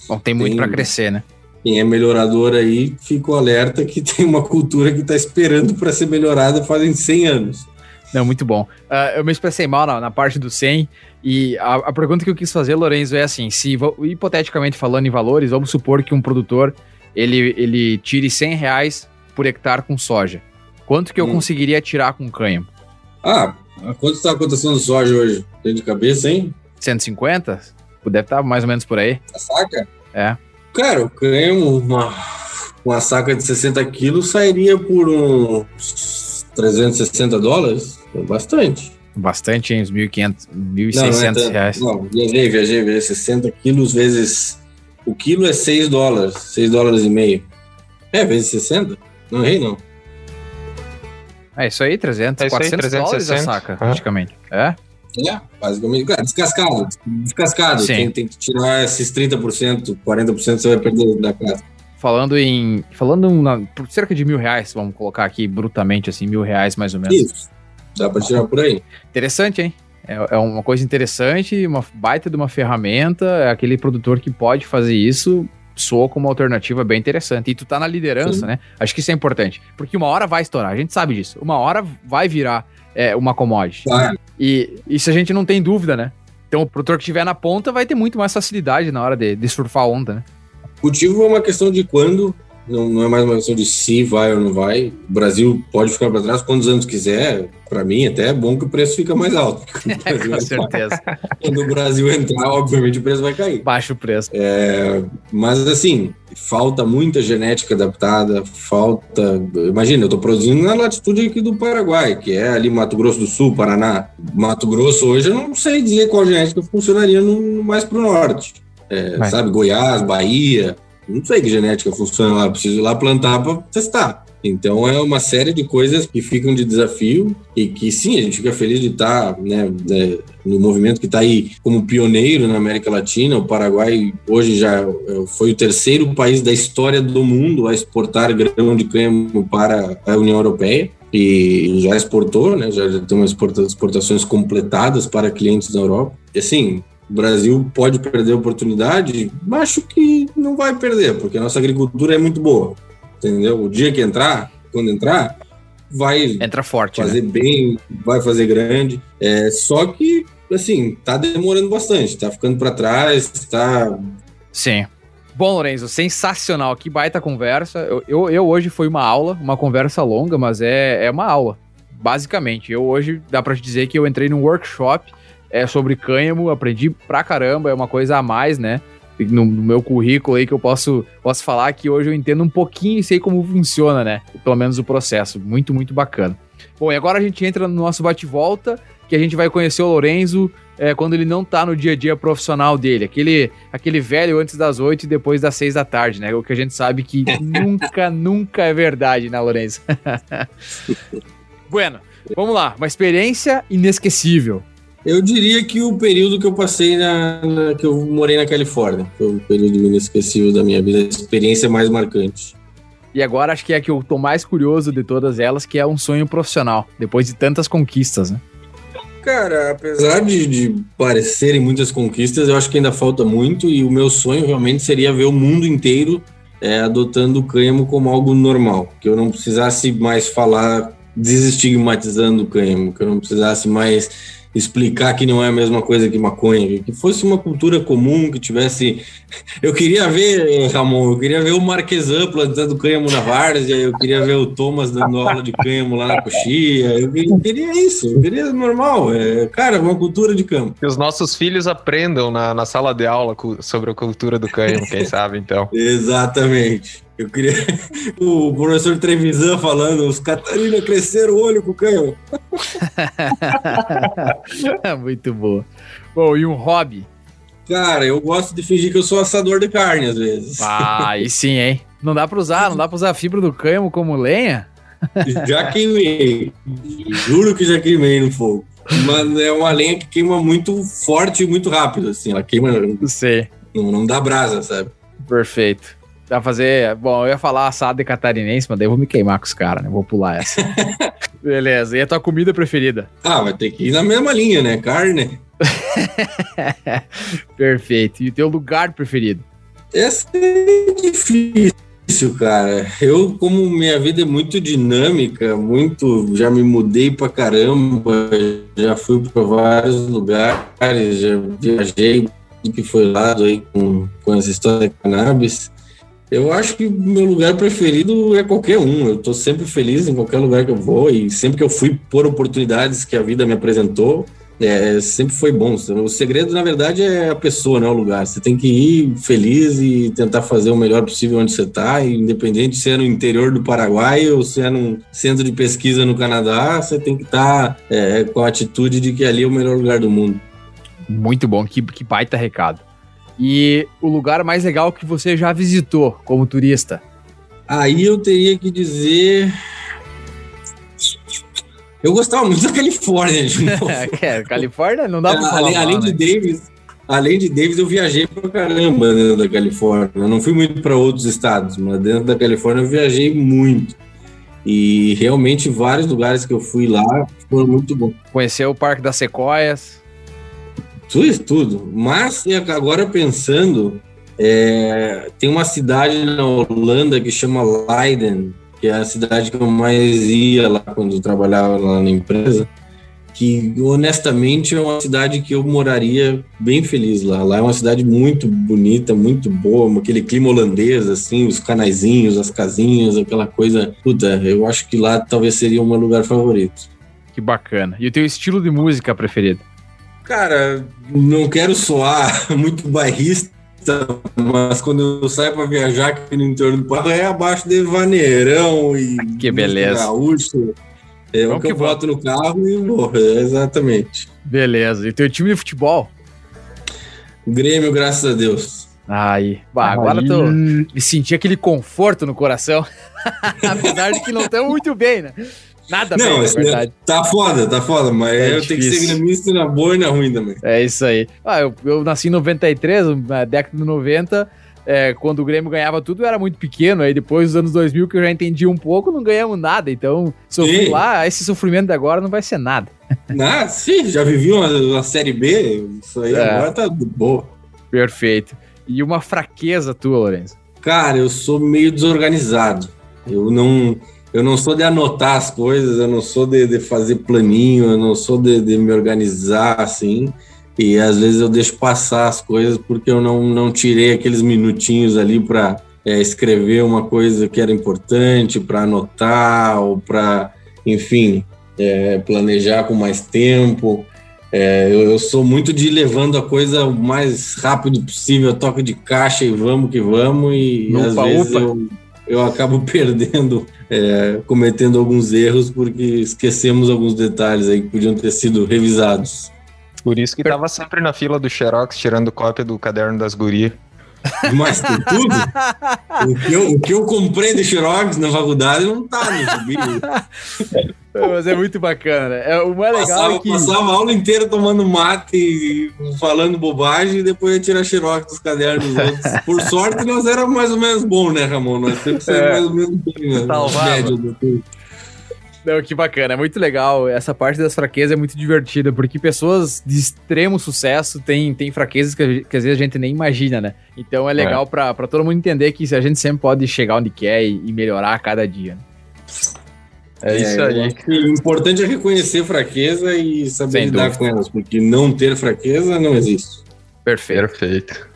Bom, tem muito para crescer, né? Quem é melhorador aí, fica alerta que tem uma cultura que está esperando para ser melhorada fazem 100 anos. Não, muito bom. Uh, eu me expressei mal na, na, parte do 100 e a, a, pergunta que eu quis fazer, Lorenzo, é assim, se hipoteticamente falando em valores, vamos supor que um produtor ele, ele tire 100 reais por hectare com soja. Quanto que eu hum. conseguiria tirar com cânhamo? Ah, quanto está a cotação de soja hoje? Tem de cabeça, hein? 150? Deve estar tá mais ou menos por aí. A saca? É. Cara, o cânhamo, uma, uma saca de 60 quilos sairia por uns 360 dólares. É bastante. Bastante, hein? Uns 1.500, 1.600 é reais. Não, viajei, viajei, viajei. 60 quilos vezes. O quilo é 6 dólares, 6 dólares e meio. É, vezes 60? Não errei, não. É isso aí, 300, é isso 400 aí, 360. dólares a saca, praticamente. É? É, basicamente. Cara, descascado. Descascado. Tem, tem, que tirar esses 30%, 40% você vai perder da casa. Falando em. Falando na, por cerca de mil reais, vamos colocar aqui brutamente assim, mil reais mais ou menos. Isso. Dá para tirar por aí. Interessante, hein? É, é, uma coisa interessante, uma baita de uma ferramenta. É aquele produtor que pode fazer isso, soa como uma alternativa bem interessante. E tu tá na liderança, Sim. né? Acho que isso é importante. Porque uma hora vai estourar, a gente sabe disso. Uma hora vai virar é, uma commodity. Vai. E isso a gente não tem dúvida, né? Então o produtor que estiver na ponta vai ter muito mais facilidade na hora de, de surfar a onda, né? Cultivo é uma questão de quando não, não é mais uma questão de se vai ou não vai. O Brasil pode ficar para trás quantos anos quiser. Para mim, até é bom que o preço fica mais alto. Com certeza. Quando o Brasil entrar, obviamente o preço vai cair. Baixa o preço. É, mas assim, falta muita genética adaptada, falta. Imagina, eu estou produzindo na latitude aqui do Paraguai, que é ali Mato Grosso do Sul, Paraná. Mato Grosso hoje eu não sei dizer qual genética funcionaria no, mais para o norte. É, sabe, Goiás, Bahia, não sei que genética funciona lá, preciso ir lá plantar para testar. Então é uma série de coisas que ficam de desafio e que sim, a gente fica feliz de estar né, né no movimento que está aí como pioneiro na América Latina. O Paraguai hoje já é, foi o terceiro país da história do mundo a exportar grão de cânhamo para a União Europeia e já exportou, né, já, já tem umas exportações completadas para clientes da Europa. E assim, o Brasil pode perder a oportunidade, acho que não vai perder, porque a nossa agricultura é muito boa, entendeu? O dia que entrar, quando entrar, vai Entra forte, fazer né? bem, vai fazer grande. É, só que, assim, tá demorando bastante, tá ficando para trás, tá. Sim. Bom, Lorenzo, sensacional. Que baita conversa. Eu, eu, eu, hoje foi uma aula, uma conversa longa, mas é, é uma aula. Basicamente, eu hoje dá para te dizer que eu entrei num workshop é sobre cânhamo, aprendi pra caramba, é uma coisa a mais, né? No, no, meu currículo aí que eu posso, posso falar que hoje eu entendo um pouquinho e sei como funciona, né? Pelo menos o processo. Muito, muito bacana. Bom, e agora a gente entra no nosso bate-volta, que a gente vai conhecer o Lorenzo é, quando ele não tá no dia a dia profissional dele. Aquele, aquele velho antes das oito e depois das seis da tarde, né? O que a gente sabe que nunca, nunca é verdade, né, Lorenzo? bueno, vamos lá. Uma experiência inesquecível. Eu diria que o período que eu passei na, na, que eu morei na Califórnia foi o período inesquecível da minha vida, a experiência mais marcante. E agora acho que é a que eu tô mais curioso de todas elas, que é um sonho profissional, depois de tantas conquistas, né? Cara, apesar de, de parecerem muitas conquistas, eu acho que ainda falta muito e o meu sonho realmente seria ver o mundo inteiro é, adotando o cânhamo como algo normal, que eu não precisasse mais falar desestigmatizando o cânhamo, que eu não precisasse mais explicar que não é a mesma coisa que maconha, que fosse uma cultura comum, que tivesse. Eu queria ver, Ramon, eu queria ver o Marquesan plantando cânhamo na várzea, eu queria ver o Thomas dando aula de cânhamo lá na coxia, eu queria isso, eu queria normal, é, cara, uma cultura de campo. Que os nossos filhos aprendam na, na sala de aula sobre a cultura do cânhamo, quem sabe, então. Exatamente. Eu queria. O professor Trevisan falando, os Catarina cresceram o olho com o canhão. Muito boa. Bom, e um hobby? Cara, eu gosto de fingir que eu sou assador de carne às vezes. Ah, e sim, hein? Não dá pra usar, não dá pra usar a fibra do cânhamo como lenha? Já queimei. Juro que já queimei no fogo. Mas é uma lenha que queima muito forte e muito rápido, assim. Ela queima. Sei. Não, não dá brasa, sabe? Perfeito. Pra fazer. Bom, eu ia falar assado e catarinense, mas daí eu vou me queimar com os caras, né? Vou pular essa. Beleza. E a tua comida preferida? Ah, vai ter que ir na mesma linha, né? Carne. Perfeito. E o teu lugar preferido? Essa é difícil, cara. Eu, como minha vida é muito dinâmica, muito. Já me mudei pra caramba, já fui pra vários lugares, já viajei que foi lá aí com, com essa história de cannabis. Eu acho que meu lugar preferido é qualquer um. Eu estou sempre feliz em qualquer lugar que eu vou e sempre que eu fui por oportunidades que a vida me apresentou, é, sempre foi bom. O segredo, na verdade, é a pessoa, não é o lugar. Você tem que ir feliz e tentar fazer o melhor possível onde você está, independente se é no interior do Paraguai ou se é num centro de pesquisa no Canadá, você tem que estar tá, é, com a atitude de que ali é o melhor lugar do mundo. Muito bom, que, que baita recado. E o lugar mais legal que você já visitou como turista? Aí eu teria que dizer. Eu gostava muito da Califórnia. é, Califórnia não dá pra falar. Além, além de né? Davis, além de Davis, eu viajei pra caramba dentro da Califórnia. Eu não fui muito para outros estados, mas dentro da Califórnia eu viajei muito. E realmente vários lugares que eu fui lá foram muito bons. Conheceu o Parque das Sequoias? Tudo isso, tudo. Mas agora pensando, é, tem uma cidade na Holanda que chama Leiden, que é a cidade que eu mais ia lá quando eu trabalhava lá na empresa. que honestamente é uma cidade que eu moraria bem feliz lá. Lá é uma cidade muito bonita, muito boa, aquele clima holandês, assim, os canaizinhos, as casinhas, aquela coisa. Puta, eu acho que lá talvez seria o meu lugar favorito. Que bacana. E o teu estilo de música preferido? Cara, não quero soar muito bairrista, mas quando eu saio para viajar aqui no entorno do Parque é abaixo de vaneirão e que beleza. gaúcho. É o que, que eu boto no carro e morro, é, exatamente. Beleza. E teu time de futebol? Grêmio, graças a Deus. Aí, bah, agora tô me senti aquele conforto no coração. Apesar de que não estão muito bem, né? Nada não, bem, na é- verdade. Tá foda, tá foda, mas É eu tenho que ser gremista na boa e na ruim também. É isso aí. Ah, eu, eu nasci em 93, na década de 90. é, quando o Grêmio ganhava tudo, eu era muito pequeno. Aí depois dos anos 2000, que eu já entendi um pouco, não ganhamos nada. Então, sofri Sim. lá, esse sofrimento de agora não vai ser nada. Ah, sim, já vivi uma, uma série B, isso aí É. agora tá de boa. Perfeito. E uma fraqueza tua, Lourenço. Cara, eu sou meio desorganizado. Eu não, eu não sou de anotar as coisas, eu não sou de, de fazer planinho, eu não sou de, de me organizar assim. E às vezes eu deixo passar as coisas porque eu não, não tirei aqueles minutinhos ali para escrever uma coisa que era importante, para anotar ou para, enfim, é, planejar com mais tempo. É, eu, eu sou muito de levando a coisa o mais rápido possível, toque de caixa e vamos que vamos, e No às vezes eu, eu acabo perdendo, é, cometendo alguns erros porque esquecemos alguns detalhes aí que podiam ter sido revisados. Por isso que tava sempre na fila do Xerox, tirando cópia do caderno das gurias. Mas tem tudo. o, que eu, o que eu comprei de Xerox na faculdade não tá no gibi. Mas é muito bacana, né? É, o mais legal Passava, é que. passava a aula inteira tomando mate e falando bobagem e depois ia tirar xerox dos cadernos dos outros. Por sorte, nós éramos mais ou menos bons, né, Ramon? Nós sempre saímos É. mais ou menos bem, né? Salvava. Média do. Não, que bacana, é muito legal. Essa parte das fraquezas é muito divertida, porque pessoas de extremo sucesso têm, têm fraquezas que, que às vezes a gente nem imagina, né? Então é legal pra, pra todo mundo entender que a gente sempre pode chegar onde quer e, e melhorar a cada dia. né? É, isso eu aí. O importante é reconhecer fraqueza e saber Sem lidar dúvida. com elas, porque não ter fraqueza não existe. Perfeito. Perfeito.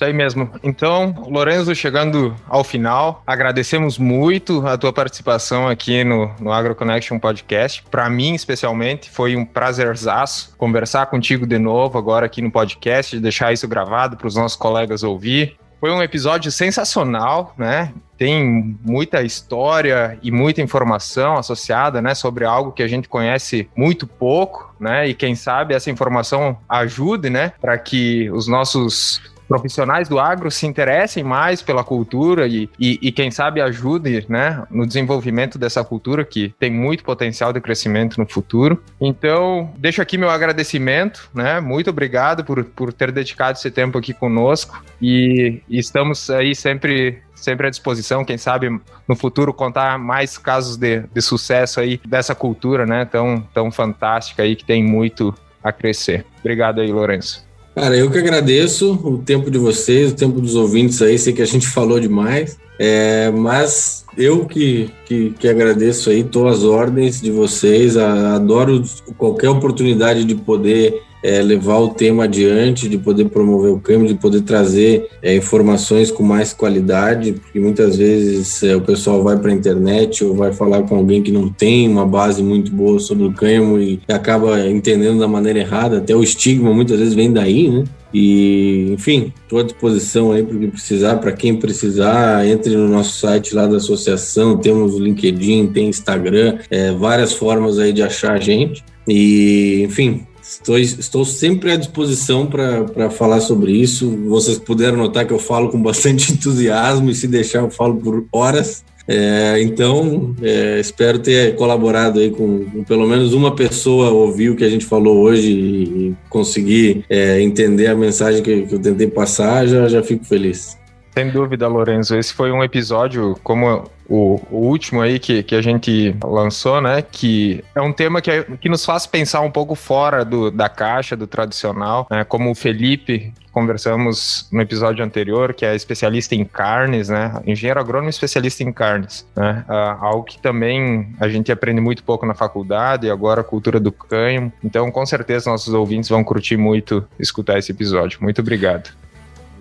Isso aí mesmo. Então, Lorenzo, chegando ao final, agradecemos muito a tua participação aqui no, no Agro Connection Podcast. Para mim, especialmente, foi um prazerzaço conversar contigo de novo agora aqui no podcast, deixar isso gravado para os nossos colegas ouvir. Foi um episódio sensacional, né? Tem muita história e muita informação associada, né, sobre algo que a gente conhece muito pouco, né? E quem sabe essa informação ajude, né, para que os nossos profissionais do agro se interessem mais pela cultura e, e, e, quem sabe ajude né, no desenvolvimento dessa cultura que tem muito potencial de crescimento no futuro. Então, deixo aqui meu agradecimento, né? Muito obrigado por, por ter dedicado esse tempo aqui conosco e, e estamos aí sempre sempre à disposição, quem sabe no futuro contar mais casos de, de sucesso aí dessa cultura, né, tão, tão fantástica aí que tem muito a crescer. Obrigado aí, Lourenço. Cara, eu que agradeço o tempo de vocês, o tempo dos ouvintes aí. Sei que a gente falou demais, é, mas eu que, que, que agradeço aí, tô às ordens de vocês. A, adoro qualquer oportunidade de poder é, levar o tema adiante, de poder promover o câmbio, de poder trazer é, informações com mais qualidade, porque muitas vezes é, o pessoal vai para a internet ou vai falar com alguém que não tem uma base muito boa sobre o câmbio e acaba entendendo da maneira errada, até o estigma muitas vezes vem daí, né? E, enfim, estou à disposição aí para que precisar, para quem precisar, entre no nosso site lá da associação, temos o LinkedIn, tem Instagram, é, várias formas aí de achar a gente. E, enfim, Estou, estou sempre à disposição para falar sobre isso. Vocês puderam notar que eu falo com bastante entusiasmo e se deixar eu falo por horas. É, então, é, espero ter colaborado aí com, com, pelo menos uma pessoa ouvir o que a gente falou hoje e, conseguir é, entender a mensagem que, que, eu tentei passar, já, já fico feliz. Sem dúvida, Lorenzo. Esse foi um episódio, como o, o, último aí que, que a gente lançou, né? Que é um tema que, que nos faz pensar um pouco fora do, da caixa, do tradicional, né? Como o Felipe, conversamos no episódio anterior, que é especialista em carnes, né? Engenheiro agrônomo especialista em carnes, né? Ah, algo que também a gente aprende muito pouco na faculdade, e agora a cultura do canho. Então, com certeza, nossos ouvintes vão curtir muito escutar esse episódio. Muito obrigado.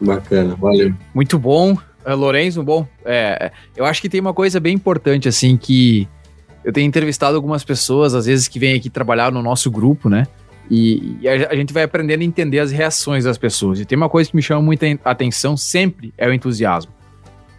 Bacana, valeu. Muito bom. Uh, Lorenzo, bom, é, eu acho que tem uma coisa bem importante, assim, que eu tenho entrevistado algumas pessoas, às vezes, que vêm aqui trabalhar no nosso grupo, né? E, e a, a, gente vai aprendendo a entender as reações das pessoas. E tem uma coisa que me chama muita atenção sempre, é o entusiasmo.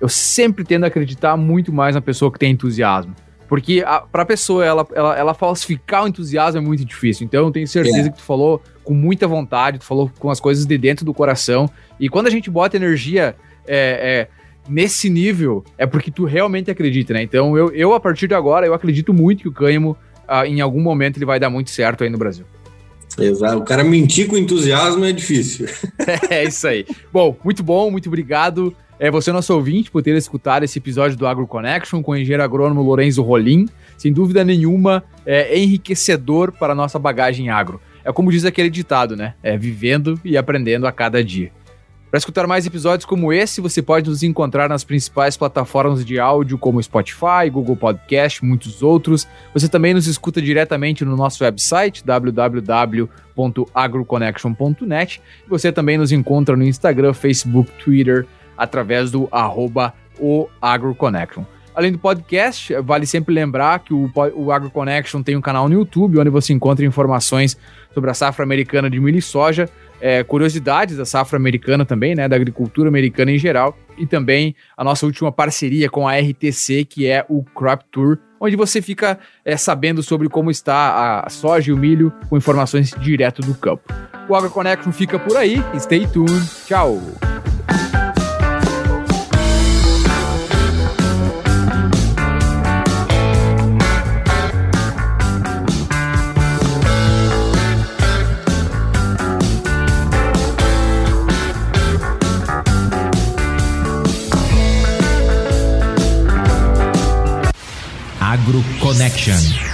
Eu sempre tendo a acreditar muito mais na pessoa que tem entusiasmo. Porque a, pra pessoa, ela, ela, ela falsificar o entusiasmo é muito difícil. Então eu tenho certeza é. que tu falou com muita vontade, tu falou com as coisas de dentro do coração. E quando a gente bota energia é, é, nesse nível, é porque tu realmente acredita, né? Então eu, eu a partir de agora, eu acredito muito que o cânhamo, ah, em algum momento, ele vai dar muito certo aí no Brasil. Exato. O cara mentir com entusiasmo é difícil. é isso aí. Bom, muito bom, muito obrigado. É você, nosso ouvinte, por ter escutado esse episódio do Agro Connection com o engenheiro agrônomo Lorenzo Rolim. Sem dúvida nenhuma, é enriquecedor para a nossa bagagem agro. É como diz aquele ditado, né? É vivendo e aprendendo a cada dia. Para escutar mais episódios como esse, você pode nos encontrar nas principais plataformas de áudio como Spotify, Google Podcast, muitos outros. Você também nos escuta diretamente no nosso website www.agroconnection.net. Você também nos encontra no Instagram, Facebook, Twitter, através do arroba. Além do podcast, vale sempre lembrar que o, o AgroConnection tem um canal no YouTube, onde você encontra informações sobre a safra americana de milho e soja, é, curiosidades da safra americana também, né, da agricultura americana em geral, e também a nossa última parceria com a RTC, que é o Crop Tour, onde você fica é, sabendo sobre como está a soja e o milho com informações direto do campo. O AgroConnection fica por aí, stay tuned, tchau! Connection.